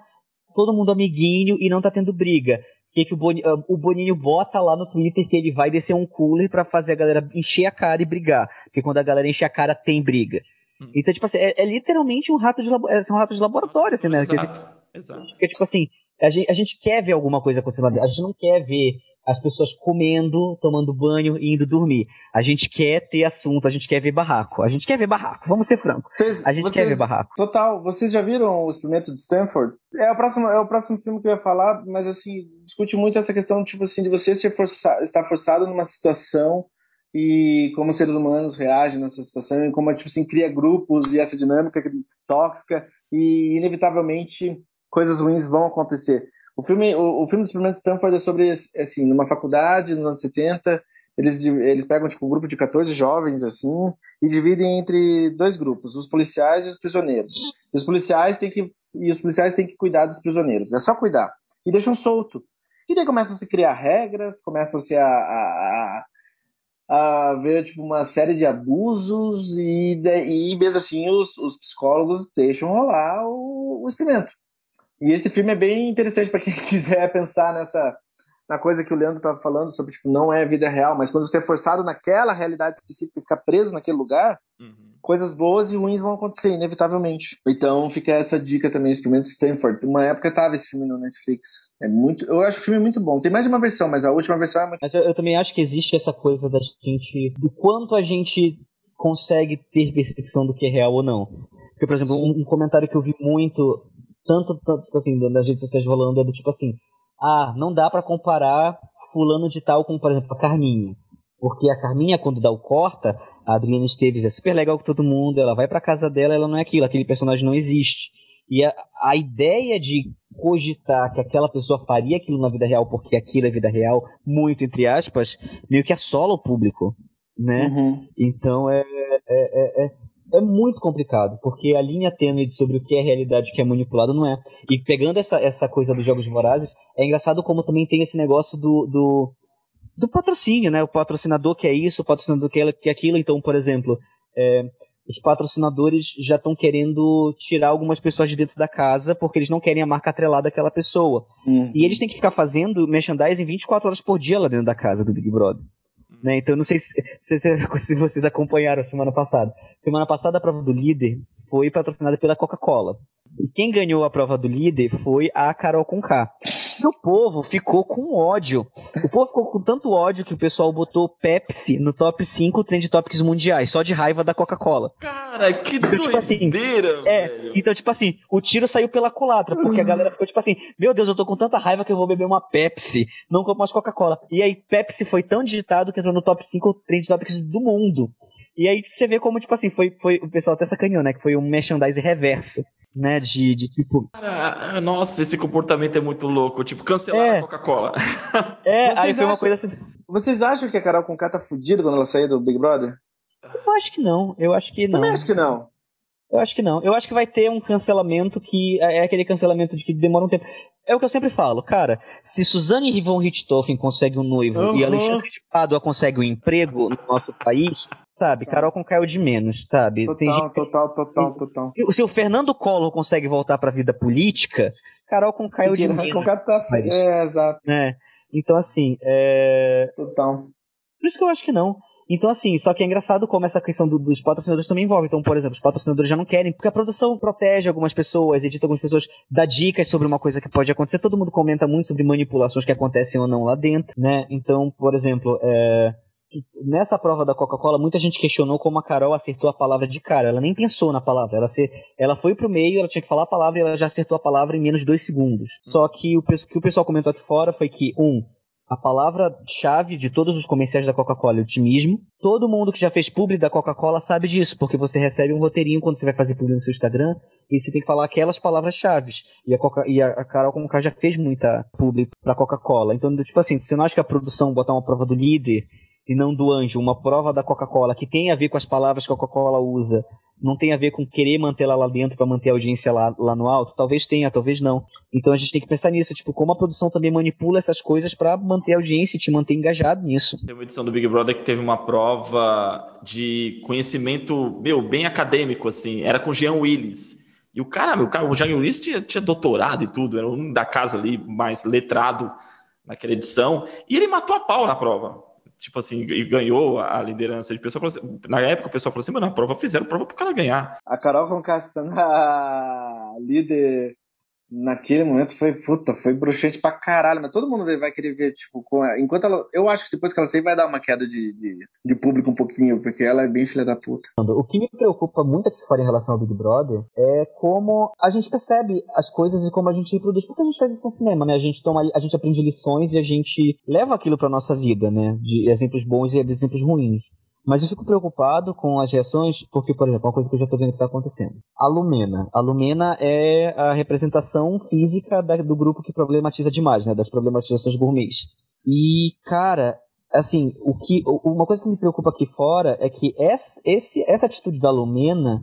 todo mundo amiguinho e não tá tendo briga. Que, que o, Boninho, ah, o Boninho bota lá no Twitter que ele vai descer um cooler para fazer a galera encher a cara e brigar. Porque quando a galera enche a cara, tem briga. Hum. Então, tipo assim, é, é, literalmente um rato de, é, são ratos de laboratório, assim, né? Exato, que, exato. Porque, tipo assim, a gente, a gente quer ver alguma coisa acontecendo. A gente não quer ver as pessoas comendo, tomando banho e indo dormir. A gente quer ter assunto, a gente quer ver barraco. A gente quer ver barraco, vamos ser francos. a gente vocês, quer ver barraco. Total. Vocês já viram o experimento de Stanford? É o próximo, é o próximo filme que eu ia falar, mas assim, discute muito essa questão, tipo assim, de você ser forçado, estar forçado numa situação e como seres humanos reagem nessa situação e como, tipo assim, cria grupos e essa dinâmica tóxica e inevitavelmente coisas ruins vão acontecer. O filme, o, o filme do Experimento Stanford é sobre, assim, numa faculdade, nos anos 70, eles, eles pegam, tipo, um grupo de 14 jovens, assim, e dividem entre dois grupos, os policiais e os prisioneiros. E os policiais têm que, e os policiais têm que cuidar dos prisioneiros, é só cuidar. E deixam solto. E daí começam a se criar regras, começam-se a, a, a, a, ver, tipo, uma série de abusos, e, e mesmo assim os, os psicólogos deixam rolar o, o experimento. E esse filme é bem interessante para quem quiser pensar nessa na coisa que o Leandro estava falando sobre tipo não é vida real, mas quando você é forçado naquela realidade específica e ficar preso naquele lugar, uhum. coisas boas e ruins vão acontecer inevitavelmente. Então fica essa dica também, Experimento Stanford. Uma época tava esse filme no Netflix. É muito, eu acho o filme muito bom. Tem mais de uma versão, mas a última versão é muito. Mas eu, eu também acho que existe essa coisa da gente do quanto a gente consegue ter percepção do que é real ou não. Porque, por exemplo, um, um comentário que eu vi muito tanto, tanto tipo assim, das redes sociais rolando é do tipo assim, ah, não dá para comparar fulano de tal com, por exemplo, a Carminha. Porque a Carminha, quando dá o corta, a Adriana Esteves é super legal com todo mundo, ela vai pra casa dela, ela não é aquilo, aquele personagem não existe. E a, a ideia de cogitar que aquela pessoa faria aquilo na vida real porque aquilo é vida real, muito entre aspas, meio que assola o público, né? Uhum. Então é, é, é, é muito complicado, porque a linha tênue sobre o que é realidade e o que é manipulado não é. E pegando essa, essa coisa dos jogos vorazes, é engraçado como também tem esse negócio do, do, do patrocínio, né? O patrocinador quer isso, o patrocinador quer, quer aquilo. Então, por exemplo, é, os patrocinadores já estão querendo tirar algumas pessoas de dentro da casa porque eles não querem a marca atrelada daquela pessoa. Uhum. E eles têm que ficar fazendo merchandising 24 horas por dia lá dentro da casa do Big Brother. Né? Então, não sei se, se, se, vocês acompanharam semana passada. Semana passada, a prova do líder foi patrocinada pela Coca-Cola. E quem ganhou a prova do líder foi a Carol Conká. E o povo ficou com ódio. O povo ficou com tanto ódio que o pessoal botou Pepsi no top 5 trend topics mundiais, só de raiva da Coca-Cola. Cara, que então, tipo assim, é, velho. Então, tipo assim, o tiro saiu pela culatra, porque a galera ficou tipo assim, meu Deus, eu tô com tanta raiva que eu vou beber uma Pepsi, não como mais Coca-Cola. E aí, Pepsi foi tão digitado que entrou no top 5 trend topics do mundo. E aí você vê como, tipo assim, foi, foi o pessoal até sacaneou, né? Que foi um merchandise reverso né? De, de tipo. Ah, nossa, esse comportamento é muito louco. Tipo, cancelar é. a Coca-Cola. É, vocês aí foi acham, uma coisa assim. Vocês acham que a Carol Conká tá fudida quando ela sair do Big Brother? Eu acho que não. Eu acho que não. Eu acho que não. Eu acho que não. Eu acho que vai ter um cancelamento que é, é aquele cancelamento de que demora um tempo. É o que eu sempre falo, cara. Se Suzane Rivon Richthofen consegue um noivo uhum. e Alexandre de Pádua consegue um emprego no nosso país, sabe? Carol com caiu de menos, sabe? Total, Tem gente... total, total, total. Se o Fernando Collor consegue voltar para a vida política, Carol com caiu de menos. Com tá... É, exato. É. Então, assim, é... Total. Por isso que eu acho que não. Então, assim, só que é engraçado como essa questão do, dos patrocinadores também envolve. Então, por exemplo, os patrocinadores já não querem, porque a produção protege algumas pessoas, edita algumas pessoas, dá dicas sobre uma coisa que pode acontecer. Todo mundo comenta muito sobre manipulações que acontecem ou não lá dentro, né? Então, por exemplo, é... nessa prova da Coca-Cola, muita gente questionou como a Carol acertou a palavra de cara. Ela nem pensou na palavra. Ela, se... ela foi pro meio, ela tinha que falar a palavra e ela já acertou a palavra em menos de dois segundos. Só que o que o pessoal comentou aqui fora foi que, um, A palavra-chave de todos os comerciais da Coca-Cola é otimismo. Todo mundo que já fez publi da Coca-Cola sabe disso, porque você recebe um roteirinho quando você vai fazer publi no seu Instagram e você tem que falar aquelas palavras-chave. E, a, Coca e a Carol Conká já fez muita publi pra Coca-Cola. Então, tipo assim, você não acha que a produção botar uma prova do líder e não do anjo, uma prova da Coca-Cola que tem a ver com as palavras que a Coca-Cola usa não tem a ver com querer manter ela lá dentro para manter a audiência lá, lá no alto? Talvez tenha, talvez não. Então a gente tem que pensar nisso, tipo, como a produção também manipula essas coisas para manter a audiência e te manter engajado nisso. Tem uma edição do Big Brother que teve uma prova de conhecimento, meu, bem acadêmico, assim, era com Jean Willis. E o cara, meu, o Jean Willis tinha, tinha doutorado e tudo, era um da casa ali mais letrado naquela edição, e ele matou a pau na prova tipo assim, e ganhou a liderança de pessoa. Assim, na época o pessoal falou assim, mano, a prova fizeram prova pro cara ganhar. A Carol com a líder naquele momento foi, puta, foi bruxante pra caralho, mas todo mundo vai querer ver, tipo, enquanto ela, eu acho que depois que ela sair vai dar uma queda de, de, de, público um pouquinho, porque ela é bem filha da puta. O que me preocupa muito aqui fora em relação ao Big Brother é como a gente percebe as coisas e como a gente reproduz, porque a gente faz isso com cinema, né, a gente toma, a gente aprende lições e a gente leva aquilo pra nossa vida, né, de exemplos bons e exemplos ruins. Mas eu fico preocupado com as reações, porque, por exemplo, uma coisa que eu já estou vendo que está acontecendo. A Lumena. A Lumena é a representação física da, do grupo que problematiza demais, né? Das problematizações gourmets. E, cara, assim, o que, uma coisa que me preocupa aqui fora é que essa, esse, essa atitude da Lumena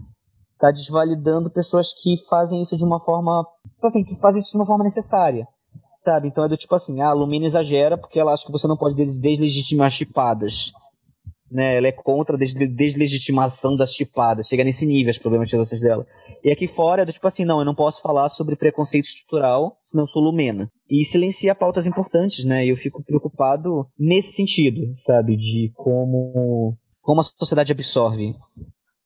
está desvalidando pessoas que fazem isso de uma forma. Assim, que fazem isso de uma forma necessária. Sabe? Então é do tipo assim, ah, a Lumena exagera porque ela acha que você não pode deslegitimar chipadas né? Ela é contra a deslegitimação das chipadas, chega nesse nível as problematizações dela. E aqui fora é do tipo assim, não, eu não posso falar sobre preconceito estrutural, senão sou lumena. E silencia pautas importantes, né? E eu fico preocupado nesse sentido, sabe? De como, como a sociedade absorve.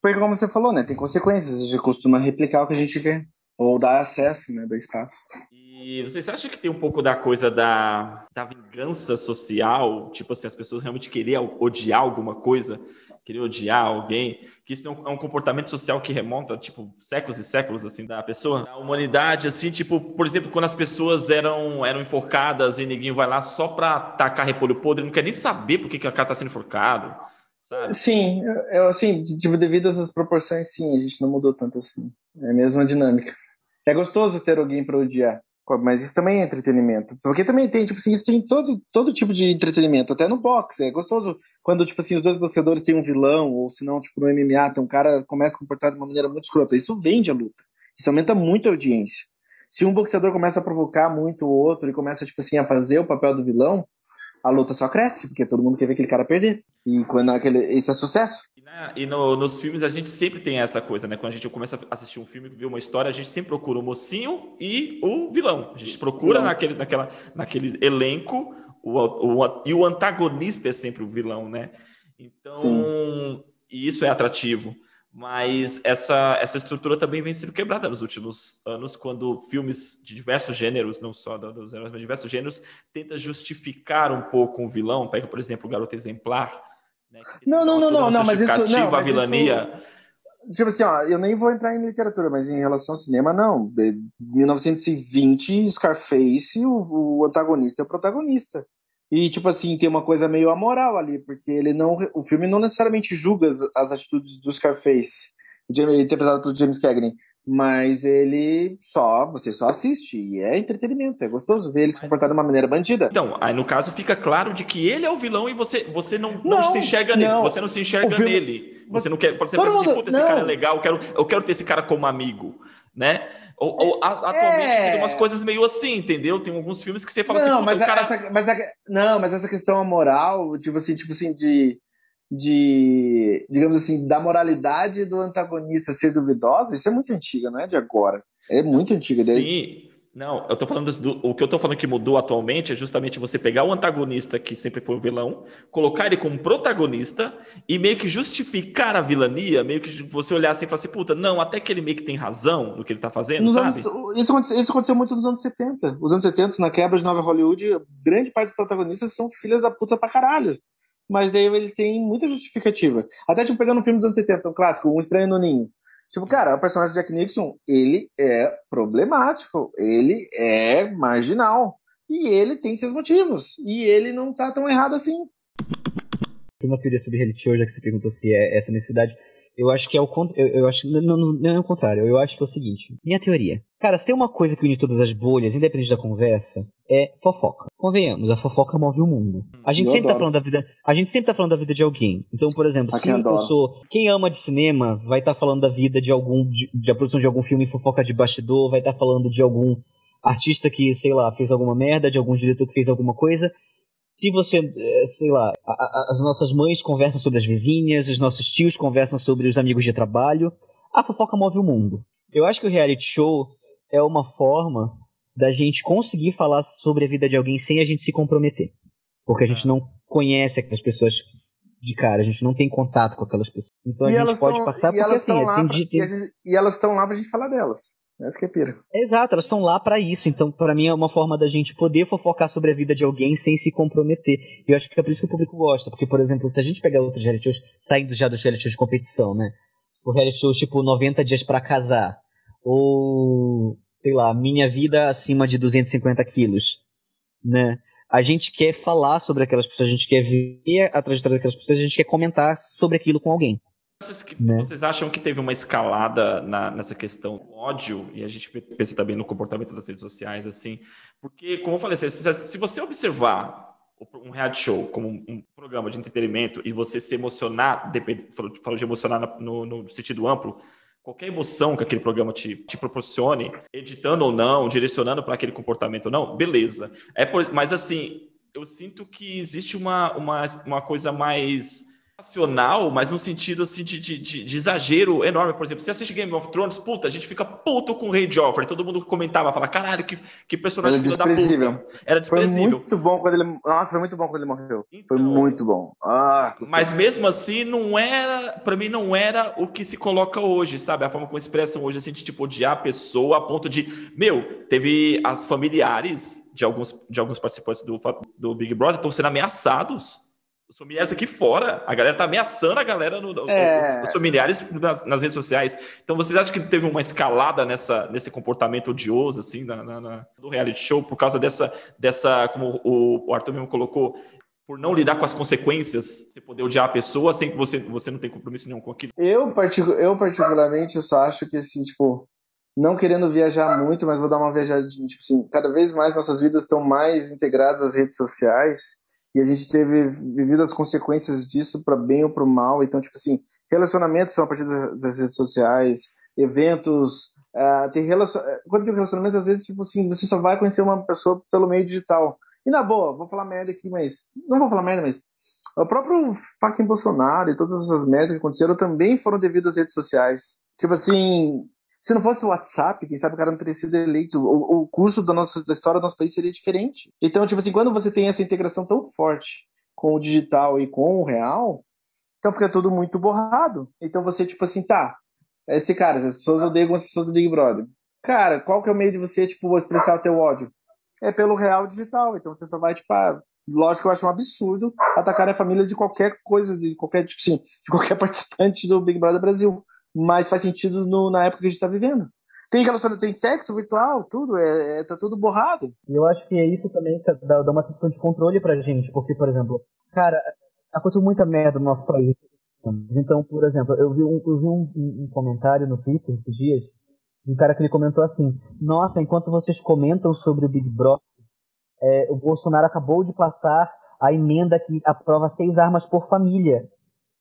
Porque como você falou, né? Tem consequências, a gente costuma replicar o que a gente vê. Ou dar acesso, né? Do espaço. E vocês acham que tem um pouco da coisa da, da vingança social? Tipo assim, as pessoas realmente querer odiar alguma coisa, querer odiar alguém, que isso é um, é um comportamento social que remonta, tipo, séculos e séculos, assim, da pessoa. Da humanidade, assim, tipo, por exemplo, quando as pessoas eram, eram enforcadas e ninguém vai lá só pra tacar repolho podre, não quer nem saber por que, a cara tá sendo enforcado. Sabe? Sim, eu, assim, tipo, devido a essas proporções, sim, a gente não mudou tanto assim. É a mesma dinâmica. É gostoso ter alguém para odiar. Mas isso também é entretenimento. Porque também tem, tipo assim, isso tem todo, todo tipo de entretenimento, até no boxe. É gostoso quando, tipo assim, os dois boxeadores têm um vilão, ou se não, tipo, no MMA, tem um cara começa a comportar de uma maneira muito escrota. Isso vende a luta. Isso aumenta muito a audiência. Se um boxeador começa a provocar muito o outro e começa, tipo assim, a fazer o papel do vilão, a luta só cresce, porque todo mundo quer ver aquele cara perder. E quando aquele, isso é sucesso. E no, nos filmes a gente sempre tem essa coisa, né? Quando a gente começa a assistir um filme, ver uma história, a gente sempre procura o mocinho e o vilão. A gente procura naquele, naquela, naquele elenco o, o, e o antagonista é sempre o vilão, né? Então, Sim. e isso é atrativo. Mas essa, essa estrutura também vem sendo quebrada nos últimos anos, quando filmes de diversos gêneros, não só dos heróis, mas diversos gêneros, tenta justificar um pouco um vilão. Pega, por exemplo, o Garoto Exemplar, né? Não, não, não, não, não, mas isso. Não, a vilania. Isso, tipo assim, ó, eu nem vou entrar em literatura, mas em relação ao cinema, não. De 1920, Scarface, o, o antagonista é o protagonista. E, tipo assim, tem uma coisa meio amoral ali, porque ele não. O filme não necessariamente julga as, as atitudes do Scarface, interpretado pelo James Cagney mas ele só, você só assiste, e é entretenimento, é gostoso ver ele se comportar de uma maneira bandida. Então, aí no caso fica claro de que ele é o vilão e você, você não, não, não se enxerga não. nele, você não se enxerga filme... nele. Você não quer, você pensa assim, puta, esse cara é legal, eu quero, eu quero ter esse cara como amigo, né? Ou, ou a, atualmente é... tem umas coisas meio assim, entendeu? Tem alguns filmes que você fala não, assim, mas cara... essa, mas a, não, mas essa questão moral, tipo assim, tipo assim, de de, digamos assim, da moralidade do antagonista ser duvidosa, isso é muito antiga, não é de agora. É muito antiga. Sim. Não, eu tô falando do, o que eu tô falando que mudou atualmente é justamente você pegar o antagonista que sempre foi o vilão, colocar ele como protagonista e meio que justificar a vilania, meio que você olhar assim e falar assim, puta, não, até que ele meio que tem razão no que ele tá fazendo, nos sabe? Anos, isso, aconteceu, isso aconteceu muito nos anos 70. Os anos 70, na quebra de Nova Hollywood, grande parte dos protagonistas são filhas da puta pra caralho mas daí eles têm muita justificativa. Até, tipo, pegando um filme dos anos 70, um clássico, Um Estranho no Ninho. Tipo, cara, o personagem de Jack Nixon, ele é problemático, ele é marginal. E ele tem seus motivos. E ele não tá tão errado assim. Tem uma teoria sobre reality show, já que você perguntou se é essa necessidade. Eu acho que é o eu, eu acho não, não, não é o contrário. Eu acho que é o seguinte. Minha teoria. Cara, se tem uma coisa que une todas as bolhas, independente da conversa, é fofoca. Convenhamos, a fofoca move o mundo. A gente eu sempre tá adoro. tá falando da vida. A gente sempre tá falando da vida de alguém. Então, por exemplo, se eu sou. Quem ama de cinema vai estar tá falando da vida de algum. De, da produção de algum filme fofoca de bastidor, vai estar tá falando de algum artista que, sei lá, fez alguma merda, de algum diretor que fez alguma coisa. Se você, eh, sei lá, a, a, as nossas mães conversam sobre as vizinhas, os nossos tios conversam sobre os amigos de trabalho, a fofoca move o mundo. Eu acho que o reality show é uma forma da gente conseguir falar sobre a vida de alguém sem a gente se comprometer. Porque a gente é. não conhece aquelas pessoas de cara, a gente não tem contato com aquelas pessoas. Então a e gente pode tão, passar porque assim, é, tem, pra, tem... E, e elas estão lá pra gente falar delas. Essa que é pira. Exato, elas estão lá para isso. Então, para mim, é uma forma da gente poder fofocar sobre a vida de alguém sem se comprometer. E eu acho que é por isso que o público gosta. Porque, por exemplo, se a gente pegar outros reality shows, saindo já dos reality shows de competição, né? O reality show tipo 90 dias para casar. Ou, sei lá, Minha Vida acima de 250 quilos. Né? A gente quer falar sobre aquelas pessoas, a gente quer ver a trajetória daquelas pessoas, a gente quer comentar sobre aquilo com alguém. Vocês, né? vocês acham que teve uma escalada na, nessa questão do ódio? E a gente pensa também no comportamento das redes sociais, assim. Porque, como eu falei, se, se você observar um reality show como um, programa de entretenimento e você se emocionar, falo, falo de emocionar no, no, sentido amplo, qualquer emoção que aquele programa te, te proporcione, editando ou não, direcionando para aquele comportamento ou não, beleza. É por, mas assim, eu sinto que existe uma, uma, uma coisa mais racional, mas no sentido assim de, de, de, de, exagero enorme. Por exemplo, você assiste Game of Thrones, puta, a gente fica puto com o Rei Joffrey. Todo mundo comentava, fala, caralho, que, que personagem Era desprezível. Era desprezível. Foi muito bom quando ele. Nossa, foi muito bom quando ele morreu. Então, foi muito bom. Ah, mas mesmo assim, não era. Pra mim, não era o que se coloca hoje, sabe? A forma como expressam hoje, assim, de tipo, odiar a pessoa a ponto de. Meu, teve as familiares de alguns, de alguns participantes do, do Big Brother estão sendo ameaçados os familiares aqui fora, a galera tá ameaçando a galera, no, é... os familiares nas, nas, redes sociais. Então, vocês acham que teve uma escalada nessa, nesse comportamento odioso, assim, na, na, na, do reality show, por causa dessa, dessa como o, o Arthur mesmo colocou, por não lidar com as consequências, você poder odiar a pessoa sem que você, você não tem compromisso nenhum com aquilo? Eu, particu eu particularmente, eu só acho que, assim, tipo, não querendo viajar muito, mas vou dar uma viajadinha, tipo assim, cada vez mais nossas vidas estão mais integradas às redes sociais, e a gente teve vivido as consequências disso para bem ou para mal. Então, tipo assim, relacionamentos são a partir das redes sociais, eventos, uh, tem relacion... quando tem relacionamentos, às vezes, tipo assim, você só vai conhecer uma pessoa pelo meio digital. E na boa, vou falar merda aqui, mas não vou falar merda, mas o próprio fucking Bolsonaro e todas essas merdas que aconteceram também foram devido às redes sociais. Tipo assim, se não fosse o WhatsApp, quem sabe o cara não teria sido eleito. O, o curso da, nossa, da história do nosso país seria diferente. Então, tipo assim, quando você tem essa integração tão forte com o digital e com o real, então fica tudo muito borrado. Então você, tipo assim, tá, esse cara, as pessoas odeiam as pessoas do Big Brother. Cara, qual que é o meio de você, tipo, expressar o teu ódio? É pelo real digital. Então você só vai, tipo, ah, lógico que eu acho um absurdo atacar a família de qualquer coisa, de qualquer, tipo assim, de qualquer participante do Big Brother Brasil mas faz sentido no, na época que a gente está vivendo. Tem relacionamento, tem sexo virtual, tudo, é, é, tá tudo borrado. E eu acho que isso também dá, dá uma sensação de controle pra gente, porque, por exemplo, cara, aconteceu muita merda no nosso país. Então, por exemplo, eu vi um, eu vi um, um comentário no Twitter esses dias, um cara que ele comentou assim: Nossa, enquanto vocês comentam sobre o Big Brother, é, o Bolsonaro acabou de passar a emenda que aprova seis armas por família.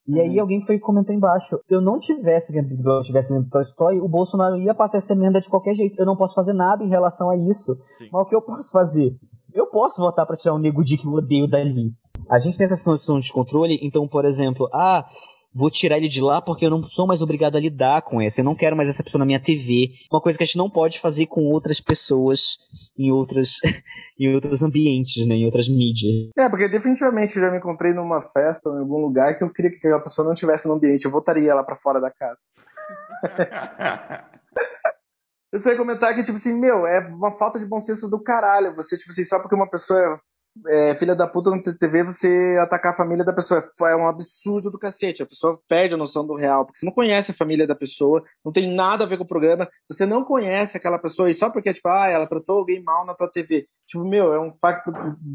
E aí uhum. alguém foi comentar embaixo. Se eu não tivesse vendo Big Brother, tivesse vendo Toy Story, o Bolsonaro ia passar essa emenda de qualquer jeito. Eu não posso fazer nada em relação a isso. Sim. Mas o que eu posso fazer? Eu posso votar para tirar o Nego Di que eu odeio dali. A gente tem essa sensação de controle, então, por exemplo, ah, vou tirar ele de lá porque eu não sou mais obrigado a lidar com essa. Eu não quero mais essa pessoa na minha TV. Uma coisa que a gente não pode fazer com outras pessoas em outras em outros ambientes, né, em outras mídias. É, porque definitivamente eu já me encontrei numa festa ou em algum lugar que eu queria que aquela pessoa não estivesse no ambiente, eu voltaria ela para fora da casa. eu só ia comentar que, tipo assim, meu, é uma falta de bom senso do caralho. Você, tipo assim, só porque uma pessoa é é, filha da puta na TV você atacar a família da pessoa. É um absurdo do cacete. A pessoa perde a noção do real, porque você não conhece a família da pessoa, não tem nada a ver com o programa, você não conhece aquela pessoa, e só porque, tipo, ah, ela tratou alguém mal na tua TV. Tipo, meu, é um facto.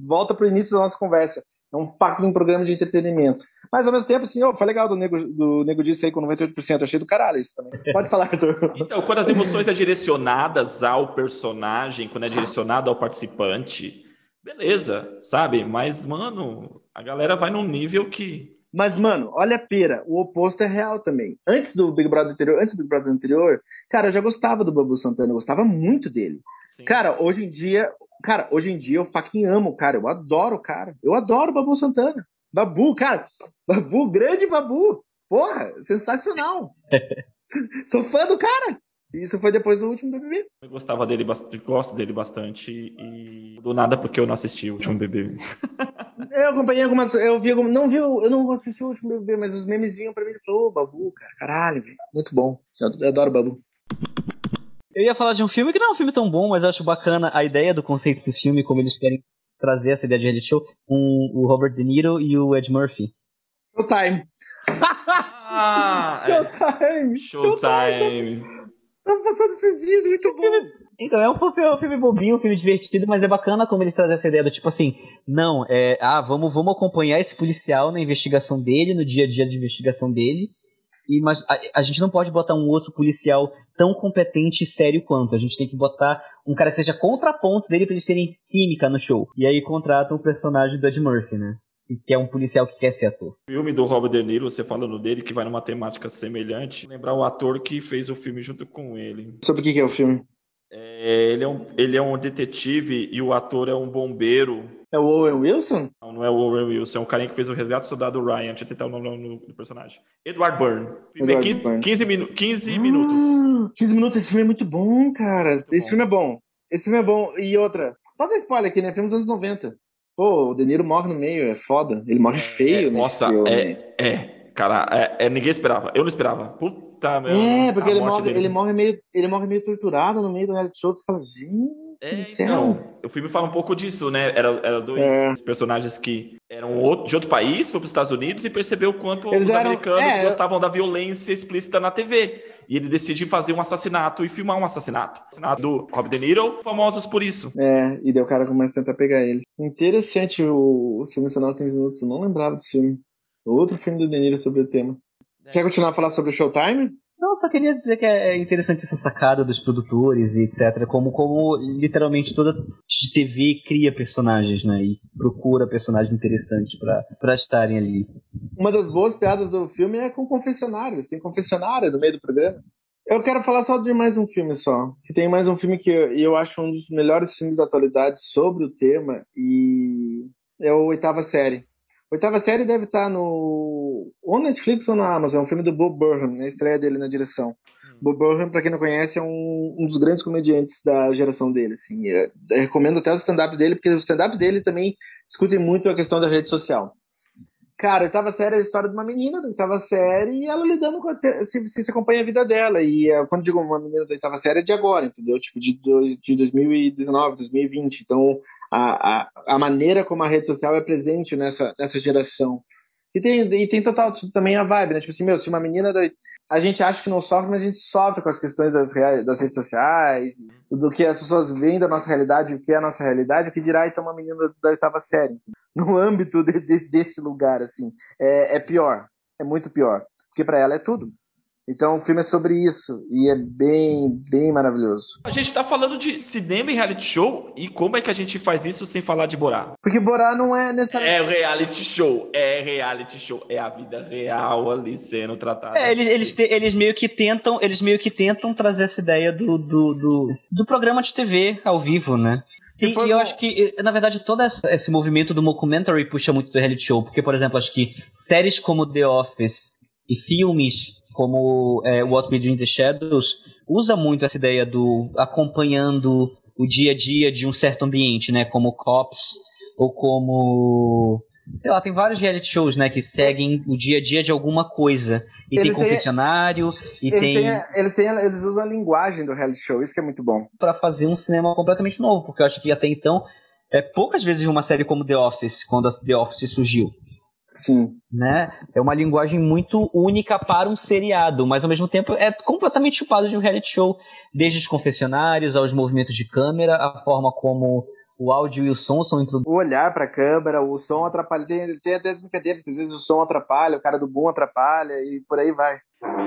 Volta pro início da nossa conversa. É um facto um programa de entretenimento. Mas ao mesmo tempo, assim, oh, foi legal do Nego, do Nego disse aí com 98%. Achei do caralho isso também. Pode falar, Arthur. Então, quando as emoções é direcionadas ao personagem, quando é direcionado ao participante, beleza, sabe? Mas, mano, a galera vai num nível que. Mas, mano, olha a pera, o oposto é real também. Antes do Big Brother anterior, antes do Big Brother anterior, cara, eu já gostava do Babu Santana, eu gostava muito dele. Sim. Cara, hoje em dia, cara, hoje em dia eu fucking amo o cara, eu adoro o cara. Eu adoro o Babu Santana. Babu, cara, Babu, grande Babu. Porra, sensacional. Sou fã do cara. Isso foi depois do último BBB. Eu gostava dele, gosto dele bastante e do nada porque eu não assisti o último BBB. eu acompanhei algumas, eu vi, não vi, eu não assisti o último BBB, mas os memes vinham pra mim e falou, ô, oh, Babu, cara, caralho, velho, muito bom. Eu, eu adoro Babu. Eu ia falar de um filme que não é um filme tão bom, mas eu acho bacana a ideia do conceito do filme, como eles querem trazer essa ideia de reality show, com o Robert De Niro e o Ed Murphy. Showtime! Ah, Showtime! Showtime! Tava passando esses dias, muito bom. Então, é um, é um filme bobinho, um filme divertido, mas é bacana como eles trazem essa ideia do tipo assim, não, é, ah, vamos, vamos acompanhar esse policial na investigação dele, no dia a dia de investigação dele, e, mas a, a, gente não pode botar um outro policial tão competente e sério quanto. A gente tem que botar um cara que seja contraponto dele pra eles terem química no show. E aí contratam o personagem do Ed Murphy, né? Que é um policial que quer ser ator. O filme do Robert De Niro, você falando dele, que vai numa temática semelhante, lembrar o ator que fez o filme junto com ele. Sobre o que, é o filme? É, ele, é um, ele é um detetive e o ator é um bombeiro. É o Owen Wilson? Não, não é o Owen Wilson, é um carinha que fez o resgate do soldado Ryan. Deixa eu tentar o nome do personagem. Edward Byrne. Filme Edward é 15, Byrne. 15, minu 15 minutos. 15 minutos, esse filme é muito bom, cara. Muito esse bom. filme é bom. Esse filme é bom. E outra, faz spoiler aqui, né? Filme dos anos 90. Pô, o De Niro morre no meio, é foda. Ele morre é, feio é, Nossa, filme. é, é, cara, é, é, ninguém esperava. Eu não esperava. Puta, meu. É, porque ele morre, ele, morre meio, ele morre meio torturado no meio do reality show. Você fala, gente é, do céu. Não, o filme fala um pouco disso, né? Era, era dois é. personagens que eram outro, de outro país, foram para os Estados Unidos e percebeu o quanto Eles os eram, americanos é, gostavam da violência explícita na TV. E ele decide fazer um assassinato e filmar um assassinato. Assassinato do Rob De Niro, famosos por isso. É, e daí o cara começa a tentar pegar ele. Interessante o, o filme Sonoro 15 Minutos, eu não lembrava desse filme. Outro filme do De Niro sobre o tema. É. Quer continuar a falar sobre o Showtime? Não, só queria dizer que é interessante essa sacada dos produtores e etc. Como, como literalmente toda TV cria personagens, né? E procura personagens interessantes para estarem ali. Uma das boas piadas do filme é com confessionários. Tem confessionário no meio do programa. Eu quero falar só de mais um filme só. Que tem mais um filme que eu, eu acho um dos melhores filmes da atualidade sobre o tema. E é o Oitava Série. Oitava série deve estar no. ou Netflix ou na Amazon. É um filme do Bob Burnham, na estreia dele na direção. Hum. Bob Burnham, para quem não conhece, é um, um, dos grandes comediantes da geração dele. Assim. Eu, eu recomendo até os stand-ups dele, porque os stand-ups dele também discutem muito a questão da rede social. Cara, oitava série é a história de uma menina da oitava série e ela lidando com. A, se, se, acompanha a vida dela. E uh, quando digo uma menina da oitava série é de agora, entendeu? Tipo, de, de 2019, 2020. Então, a, a, a maneira como a rede social é presente nessa, nessa geração. E tem, e tem total também a vibe, né? Tipo assim, meu, se uma menina da, a gente acha que não sofre, mas a gente sofre com as questões das, das redes sociais, do que as pessoas veem da nossa realidade, o que é a nossa realidade, o que dirá então uma menina da oitava série. No âmbito de, de, desse lugar, assim, é, é pior, é muito pior, porque para ela é tudo. Então o filme é sobre isso e é bem, bem maravilhoso. A gente tá falando de cinema e reality show e como é que a gente faz isso sem falar de Borá? Porque Borá não é necessariamente. É reality show, é reality show, é a vida real ali sendo tratada. É, eles, eles, te, eles meio que tentam, eles meio que tentam trazer essa ideia do, do, do, do programa de TV ao vivo, né? E, e, eu acho que, na verdade, todo esse movimento do mockumentary puxa muito do reality show, porque, por exemplo, acho que séries como The Office e filmes como é, What We Do in the Shadows, usa muito essa ideia do acompanhando o dia a dia de um certo ambiente, né? Como Cops ou como sei lá, tem vários reality shows, né, que seguem o dia a dia de alguma coisa. E eles tem confessionário, e eles tem... Têm, eles, têm, eles usam a linguagem do reality show, isso que é muito bom. para fazer um cinema completamente novo, porque eu acho que até então É, poucas vezes uma série como The Office, quando a The Office surgiu. Sim. Né? É uma linguagem muito única para um seriado, mas ao mesmo tempo é completamente chupado de um reality show, desde os confessionários aos movimentos de câmera, a forma como o áudio e o som são introduzidos. O olhar para a câmera, o som atrapalha. Tem, tem até as brincadeiras que às vezes o som atrapalha, o cara do boom atrapalha e por aí vai.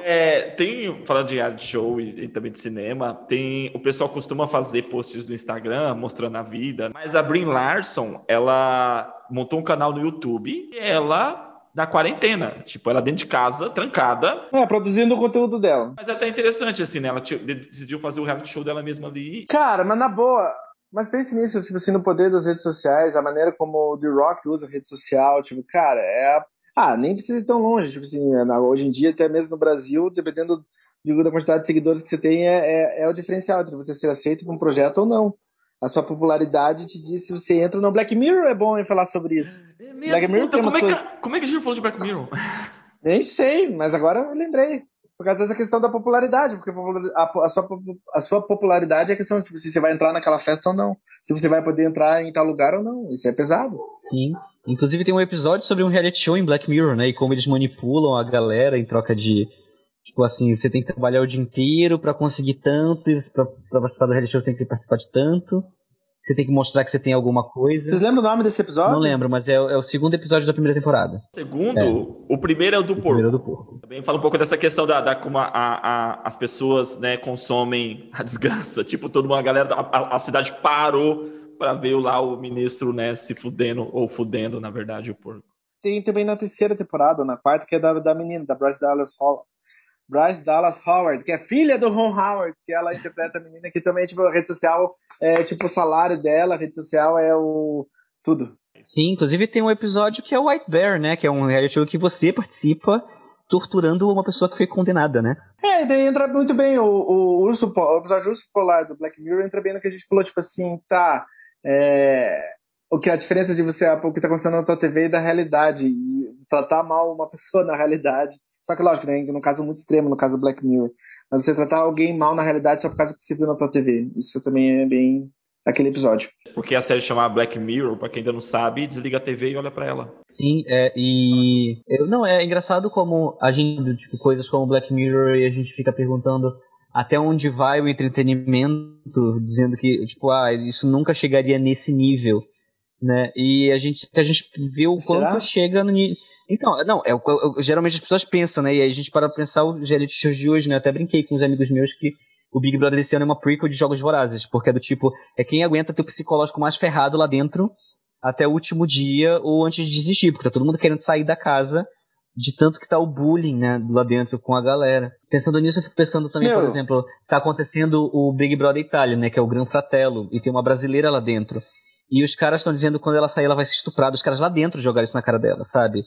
É, tem, falando de reality show e, e, também de cinema, tem o pessoal costuma fazer posts no Instagram mostrando a vida, mas a Brin Larson, ela montou um canal no YouTube e ela na quarentena. Tipo, ela dentro de casa, trancada. É, produzindo o conteúdo dela. Mas é até interessante, assim, né? Ela decidiu fazer o reality show dela mesma ali. Cara, mas na boa, mas pense nisso, tipo assim, no poder das redes sociais, a maneira como o The Rock usa a rede social, tipo, cara, é. Ah, nem precisa ir tão longe, tipo assim, é, hoje em dia, até mesmo no Brasil, dependendo da quantidade de seguidores que você tem, é, é, é o diferencial entre você ser aceito para um projeto ou não. A sua popularidade te diz se você entra no Black Mirror, é bom falar sobre isso. É Black Mirror então, como, é que, como é que a gente falou de Black Mirror? Nem sei, mas agora eu lembrei. Por causa dessa questão da popularidade, porque a, a, sua, a sua popularidade é a questão de tipo, se você vai entrar naquela festa ou não. Se você vai poder entrar em tal lugar ou não. Isso é pesado. Sim. Inclusive tem um episódio sobre um reality show em Black Mirror, né? E como eles manipulam a galera em troca de. Tipo assim, você tem que trabalhar o dia inteiro para conseguir tanto, e pra, pra participar do reality show você tem que participar de tanto você tem que mostrar que você tem alguma coisa. Vocês lembram o nome desse episódio? Não lembro, mas é, é o segundo episódio da primeira temporada. Segundo? É. O primeiro é o do o porco. Primeiro é do porco. Também fala um pouco dessa questão da, da como a, a, as pessoas né, consomem a desgraça. Tipo, toda uma galera, a, a cidade parou para ver lá o ministro né, se fudendo, ou fudendo, na verdade, o porco. Tem também na terceira temporada, na quarta, que é da, da menina, da Bryce Dallas Hall. Bryce Dallas Howard, que é filha do Ron Howard, que ela interpreta a menina que também, tipo, a rede social é tipo o salário dela, a rede social é o tudo. Sim, inclusive tem um episódio que é o White Bear, né? Que é um reality show que você participa torturando uma pessoa que foi condenada, né? É, e daí entra muito bem o, o, urso, o episódio Urso Polar do Black Mirror entra bem no que a gente falou, tipo assim, tá. É, o que a diferença de você, o que tá acontecendo na tua TV e da realidade. E tratar mal uma pessoa na realidade só que, lógico, né, no caso muito extremo, no caso do Black Mirror. Mas você tratar alguém mal na realidade só por causa que você viu na tua TV. Isso também é bem aquele episódio. Porque a série chama Black Mirror, pra quem ainda não sabe, desliga a TV e olha para ela. Sim, é, e. Eu, não, é engraçado como a gente, tipo, coisas como Black Mirror e a gente fica perguntando até onde vai o entretenimento, dizendo que, tipo, ah, isso nunca chegaria nesse nível, né? E a gente, a gente vê o Será? quanto chega no nível então, não, é, é, geralmente as pessoas pensam, né? E aí a gente para pensar os reality shows de hoje, né? Eu até brinquei com uns amigos meus que o Big Brother desse ano é uma prequel de Jogos Vorazes, porque é do tipo, é quem aguenta ter o psicológico mais ferrado lá dentro até o último dia ou antes de desistir, porque tá todo mundo querendo sair da casa de tanto que tá o bullying, né, lá dentro com a galera. Pensando nisso, eu fico pensando também, Meu. por exemplo, tá acontecendo o Big Brother Itália, né, que é o Gran Fratello, e tem uma brasileira lá dentro. E os caras estão dizendo que quando ela sair, ela vai ser estuprada. Os caras lá dentro jogaram isso na cara dela, sabe?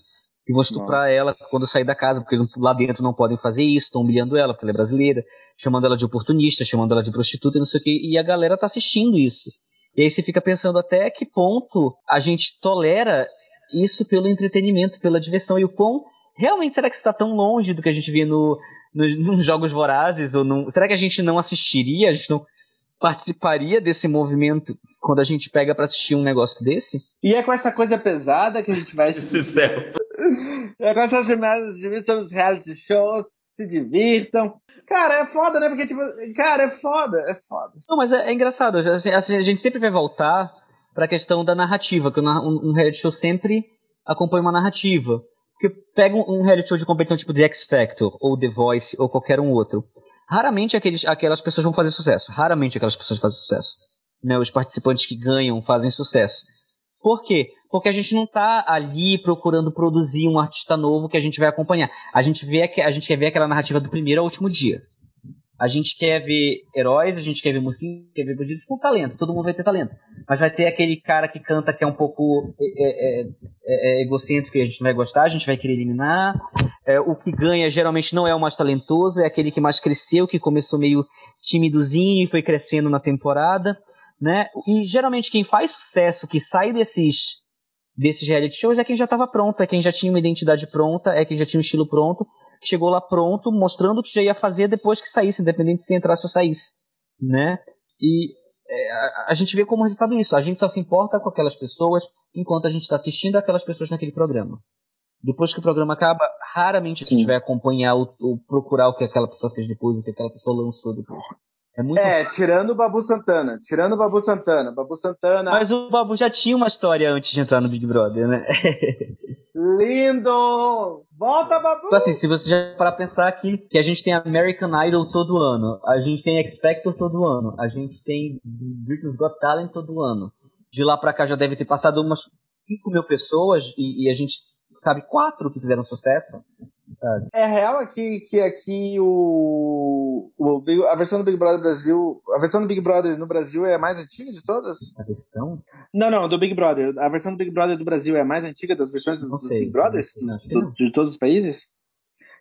e vão estuprar Nossa. ela quando sair da casa, porque lá dentro não podem fazer isso, estão humilhando ela, porque ela é brasileira, chamando ela de oportunista, chamando ela de prostituta e não sei o que, e a galera tá assistindo isso. E aí você fica pensando até que ponto a gente tolera isso pelo entretenimento, pela diversão, e o quão realmente será que está tão longe do que a gente vê no, no, nos Jogos Vorazes? Ou num, será que a gente não assistiria, a gente não participaria desse movimento quando a gente pega para assistir um negócio desse? E é com essa coisa pesada que a gente vai assistir. Agora essas chamadas de sobre os reality shows, se divirtam. Cara, é foda, né? Porque, tipo, cara, é foda, é foda. Não, mas é, é engraçado. Assim, assim, a gente sempre vai voltar pra questão da narrativa, que um, um reality show sempre acompanha uma narrativa. Porque pega um, reality show de competição tipo The X Factor, ou The Voice, ou qualquer um outro. Raramente aqueles, aquelas pessoas vão fazer sucesso. Raramente aquelas pessoas fazem sucesso. Né? Os participantes que ganham fazem sucesso. Por quê? Porque a gente não está ali procurando produzir um artista novo que a gente vai acompanhar. A gente, vê, a gente quer ver aquela narrativa do primeiro ao último dia. A gente quer ver heróis, a gente quer ver mocinhos, quer ver bandidos com talento. Todo mundo vai ter talento. Mas vai ter aquele cara que canta que é um pouco é, é, é, é egocêntrico e a gente não vai gostar, a gente vai querer eliminar. É, o que ganha geralmente não é o mais talentoso, é aquele que mais cresceu, que começou meio timidozinho e foi crescendo na temporada né? E geralmente quem faz sucesso, que sai desses desses reality shows é quem já estava pronto, é quem já tinha uma identidade pronta, é quem já tinha um estilo pronto, chegou lá pronto, mostrando o que já ia fazer depois que saísse, independente se entrasse ou saísse, né? E é, a, a, gente vê como resultado isso. A gente só se importa com aquelas pessoas enquanto a gente está assistindo aquelas pessoas naquele programa. Depois que o programa acaba, raramente Sim. a gente vai acompanhar ou, procurar o que aquela pessoa fez depois, o que aquela pessoa lançou depois. É, muito... é, tirando o Babu Santana. Tirando o Babu Santana. Babu Santana. Mas o Babu já tinha uma história antes de entrar no Big Brother, né? Lindo! Volta, Babu! Então, assim, se você já para pensar aqui que a gente tem American Idol todo ano, a gente tem X Factor todo ano, a gente tem Britain's Got Talent todo ano. De lá pra cá já deve ter passado umas 5 mil pessoas e, e a gente sabe quatro que fizeram sucesso. Sabe? É real aqui que aqui o, o a versão do Big Brother Brasil, a versão do Big Brother no Brasil é a mais antiga de todas? A versão? Não, não, do Big Brother. A versão do Big Brother do Brasil é a mais antiga das versões dos, dos Big Brothers dos, de todos os países?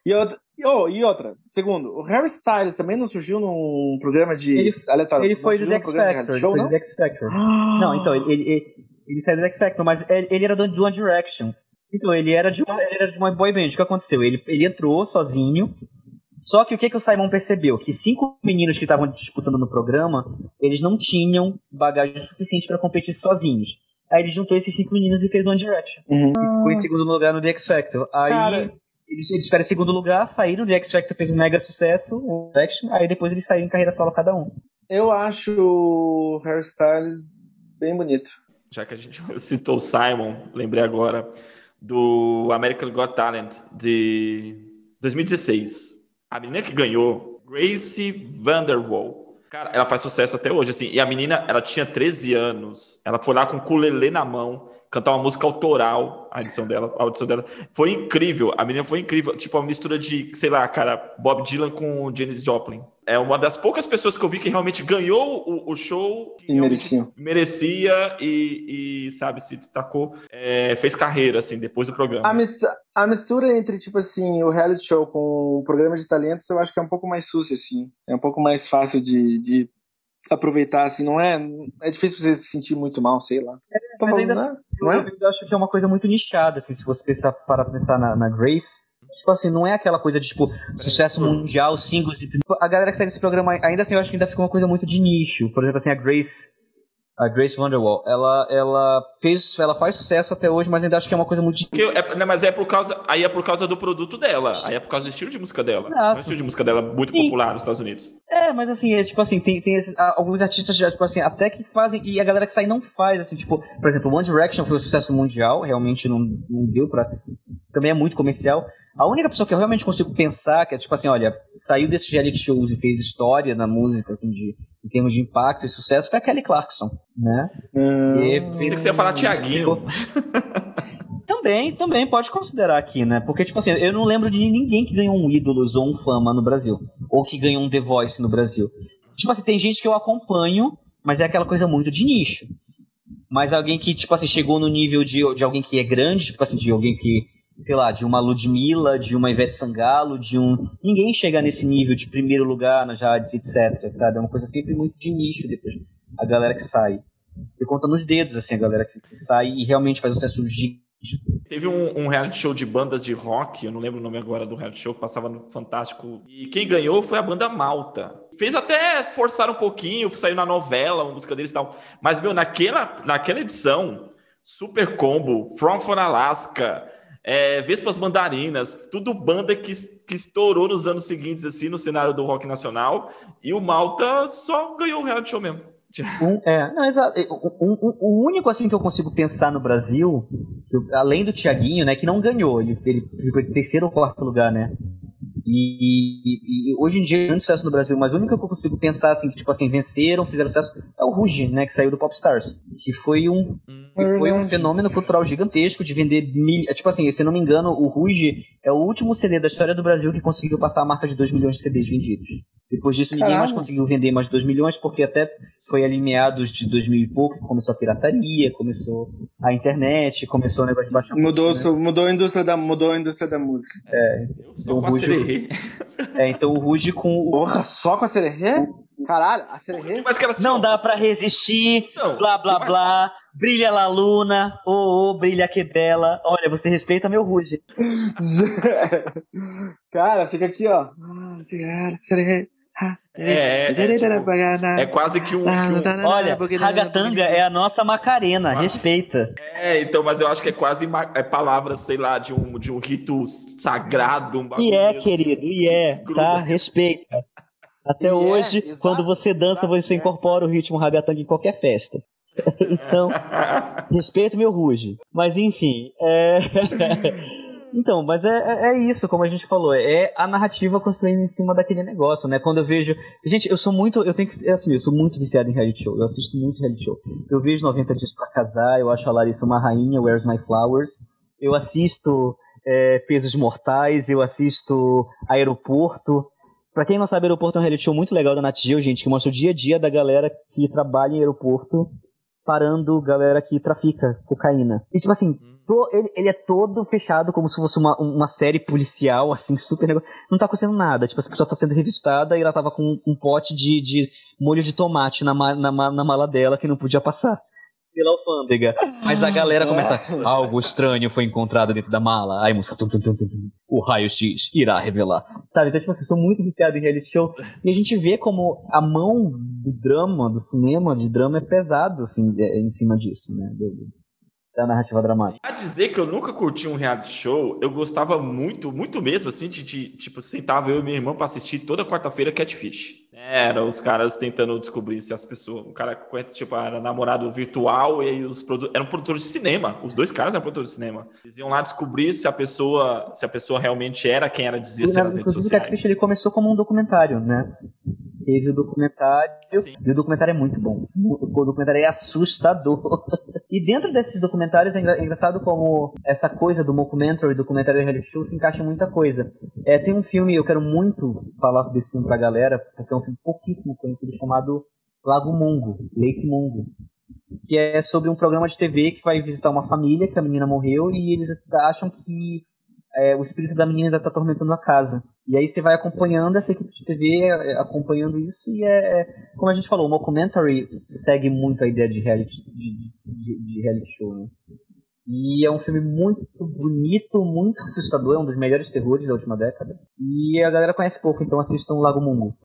E outra, oh, e outra, segundo, o Harry Styles também não surgiu num programa de ele, aleatório. Ele foi do X Factor. Show, não? X Factor. não, então, ele, ele, ele saiu do X Factor, mas ele, ele era do, do One Direction. Então, ele era de uma, ele era de uma boy band. O que aconteceu? Ele, ele entrou sozinho. Só que o que, que o Simon percebeu? Que cinco meninos que estavam disputando no programa, eles não tinham bagagem suficiente para competir sozinhos. Aí ele juntou esses cinco meninos e fez One Direction. Uhum. E ficou em segundo lugar no The X Factor. Aí Cara... eles, eles ficaram em segundo lugar, saíram, o The X Factor fez um mega sucesso, o Direction, aí depois eles saíram em carreira solo cada um. Eu acho o hairstyles bem bonito. Já que a gente citou o Simon, lembrei agora do American Got Talent de 2016. A menina que ganhou, Gracie Vanderwall. Cara, ela faz sucesso até hoje, assim. E a menina, ela tinha 13 anos. Ela foi lá com o ukulele na mão cantar uma música autoral, a edição dela, a audição dela. Foi incrível, a menina foi incrível. Tipo, uma mistura de, sei lá, cara, Bob Dylan com Janis Joplin. É uma das poucas pessoas que eu vi que realmente ganhou o, o show. Que merecia. Merecia e, e, sabe, se destacou. É, fez carreira, assim, depois do programa. A, mistura, a mistura entre, tipo assim, o reality show com o programa de talentos, eu acho que é um pouco mais sucia, assim. É um pouco mais fácil de, de aproveitar, assim, não é. É difícil você se sentir muito mal, sei lá. É, Tô falando, assim, não é? Eu acho que é uma coisa muito nichada, assim, se você pensar, para pensar na, na Grace. Tipo assim, não é aquela coisa de, tipo, sucesso mundial, singles. De... A galera que sai desse programa, ainda assim, eu acho que ainda fica uma coisa muito de nicho. Por exemplo, assim, a Grace a Grace Wonderwall, ela, ela fez, ela faz sucesso até hoje, mas ainda acho que é uma coisa muito difícil. É, né, mas é por causa, aí é por causa do produto dela, aí é por causa do estilo de música dela. Exato. É o estilo de música dela muito Sim. popular nos Estados Unidos. É, mas assim, é tipo assim, tem, tem esse, alguns artistas já, tipo assim, até que fazem, e a galera que sai não faz, assim, tipo, por exemplo, One Direction foi um sucesso mundial, realmente não, não deu pra. Também é muito comercial, a única pessoa que eu realmente consigo pensar, que é tipo assim, olha, saiu desses reality shows e fez história na música, assim, de, em termos de impacto e sucesso, foi a Kelly Clarkson, né? Hum, e pensei que você ia falar Tiaguinho. também, também pode considerar aqui, né? Porque, tipo assim, eu não lembro de ninguém que ganhou um ídolos ou um fama no Brasil. Ou que ganhou um The Voice no Brasil. Tipo assim, tem gente que eu acompanho, mas é aquela coisa muito de nicho. Mas alguém que, tipo assim, chegou no nível de, de alguém que é grande, tipo assim, de alguém que sei lá, de uma Ludmilla, de uma Ivete Sangalo, de um. Ninguém chega nesse nível de primeiro lugar na Jades, etc. Sabe? É uma coisa sempre muito de nicho depois. A galera que sai. Você conta nos dedos, assim, a galera que, sai e realmente faz um sucesso gigante. Teve um, um, reality show de bandas de rock, eu não lembro o nome agora do reality show, que passava no Fantástico. E quem ganhou foi a banda Malta. Fez até forçar um pouquinho, saiu na novela, uma música deles e tal. Mas, meu, naquela, naquela edição, Super Combo, From For Alaska, é, Vespas Mandarinas, tudo banda que, que estourou nos anos seguintes, assim, no cenário do rock nacional, e o Malta só ganhou o reality show mesmo. Um, é, não, exato. O, único assim que eu consigo pensar no Brasil, além do Thiaguinho, né, que não ganhou, ele, ele ficou em terceiro ou quarto lugar, né? E, e, e, hoje em dia é um sucesso no Brasil, mas o único que eu consigo pensar assim, que tipo assim, venceram, fizeram sucesso, é o Ruge, né, que saiu do Popstars, que foi um que foi um fenômeno cultural gigantesco de vender mil, é, tipo assim, se não me engano, o Ruge é o último CD da história do Brasil que conseguiu passar a marca de 2 milhões de CDs vendidos. Depois disso, ninguém mais conseguiu vender mais de 2 milhões, porque até foi ali meados de 2000 e pouco começou a pirataria, começou a internet, começou o negócio de baixar mudou, música, né? mudou, a indústria da, mudou a indústria da música. É, então, o Ruge, é, então o Ruge com. Porra, só com a Sererê? Caralho, a Sererê? Não dá pra resistir, então, blá blá blá. Brilha La Luna, ô oh, oh, brilha que bela. Olha, você respeita meu Ruge. Cara, fica aqui, ó. Sererê. É, é, é, tipo, é quase que um. um... Olha, ragatanga é a nossa Macarena, respeita. É, então, mas eu acho que é quase é palavras, sei lá, de um, de um rito sagrado. Um e é, assim, querido, e é, tá? Respeita. Até e hoje, é, quando você dança, você é. incorpora o ritmo ragatanga em qualquer festa. então, respeito meu ruge. Mas enfim, é. Então, mas é, é, é, isso, como a gente falou, é a narrativa construída em cima daquele negócio, né? Quando eu vejo. Gente, eu sou muito. Eu tenho que assumir, eu sou muito viciado em reality show. Eu assisto muito reality show. Eu vejo 90 dias pra casar, eu acho a Larissa uma rainha, Where's My Flowers. Eu assisto é, Pesos Mortais, eu assisto Aeroporto. Pra quem não sabe, Aeroporto é um reality show muito legal da Nat Geo, gente, que mostra o dia a dia da galera que trabalha em aeroporto parando galera que trafica cocaína. E tipo assim, hum. to, ele, ele, é todo fechado como se fosse uma, uma série policial, assim, super negócio. Não tá acontecendo nada. Tipo, essa pessoa tá sendo revistada e ela tava com um pote de, de molho de tomate na, na, na mala dela que não podia passar pela alfândega. Mas a galera começa. Algo estranho foi encontrado dentro da mala. Aí música. Tum, tum, tum, o raio-x irá revelar. Sabe? Então, tipo assim, sou muito viciado em reality show. E a gente vê como a mão do drama, do cinema, de drama, é pesado, assim, é, em cima disso, né? da narrativa dramática. A dizer que eu nunca curti um reality show, eu gostava muito, muito mesmo, assim, de, de tipo, sentava eu e minha irmã para assistir toda quarta-feira Catfish. Era os caras tentando descobrir se as pessoas. O cara, tipo, era namorado virtual e aí os produ... eram produtores de cinema. Os dois caras eram produtores de cinema. Eles iam lá descobrir se a pessoa, se a pessoa realmente era quem ela dizia ser nas redes sociais. O Catfish ele começou como um documentário, né? Teve o documentário. Sim. E o documentário é muito bom. O documentário é assustador. e dentro desses documentários é, é engraçado como essa coisa do documentary, documentário reality show se encaixa em muita coisa. É, tem um filme, eu quero muito falar desse filme pra galera, porque é um filme pouquíssimo conhecido chamado Lago Mungo, Lake Mungo, que é sobre um programa de TV que vai visitar uma família que a menina morreu e eles acham que é, o espírito da menina ainda está atormentando a casa. E aí você vai acompanhando essa equipe de TV, é, acompanhando isso, e é, é, como a gente falou, o Mockumentary segue muito a ideia de reality, de, de, de reality show, né? E é um filme muito bonito, muito assustador, é um dos melhores terrores da última década. E a galera conhece pouco, então assistam Lago Mungo.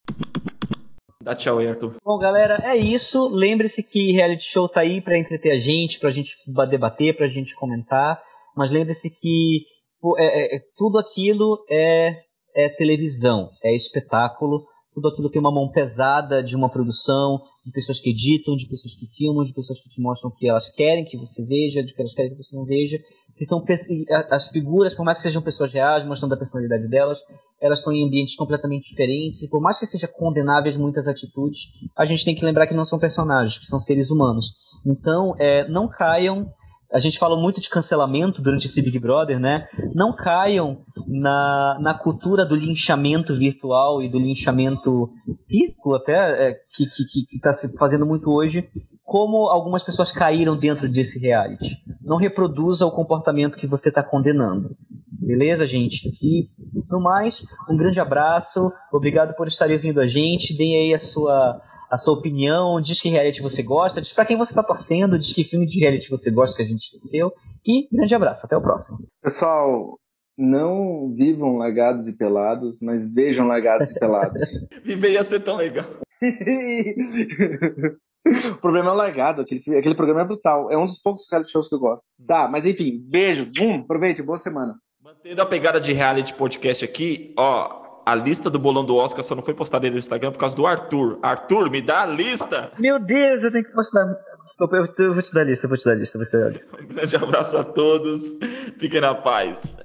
Dá tchau aí, Arthur. Bom, galera, é isso. Lembre-se que reality show tá aí pra entreter a gente, pra gente debater, pra gente comentar. Mas lembre-se que é, é, tudo aquilo é, é televisão, é espetáculo. Tudo aquilo tem uma mão pesada de uma produção, de pessoas que editam, de pessoas que filmam, de pessoas que te mostram o que elas querem que você veja, de que elas querem que você não veja. Que são as figuras, por mais que sejam pessoas reais, mostrando a personalidade delas, elas estão em ambientes completamente diferentes. E por mais que sejam condenáveis muitas atitudes, a gente tem que lembrar que não são personagens, que são seres humanos. Então, é, não caiam a gente falou muito de cancelamento durante esse Big Brother, né? Não caiam na, na cultura do linchamento virtual e do linchamento físico, até, é, que está se fazendo muito hoje, como algumas pessoas caíram dentro desse reality. Não reproduza o comportamento que você está condenando. Beleza, gente? E, no mais, um grande abraço. Obrigado por estarem vindo a gente. Deem aí a sua a sua opinião, diz que reality você gosta, diz para quem você tá torcendo, diz que filme de reality você gosta que a gente esqueceu. E grande abraço, até o próximo. Pessoal, não vivam lagados e pelados, mas vejam lagados e pelados. Viver ia ser tão legal. o problema é o largado, aquele, aquele programa é brutal. É um dos poucos reality shows que eu gosto. Tá, mas enfim, beijo, bum, aproveite, boa semana. Mantendo a pegada de reality podcast aqui, ó, a lista do bolão do Oscar só não foi postada aí no Instagram por causa do Arthur. Arthur, me dá a lista! Meu Deus, eu tenho que postar. Desculpa, eu vou te dar a lista, eu vou te dar a lista, vou te dar a lista. Um grande abraço a todos, fiquem na paz.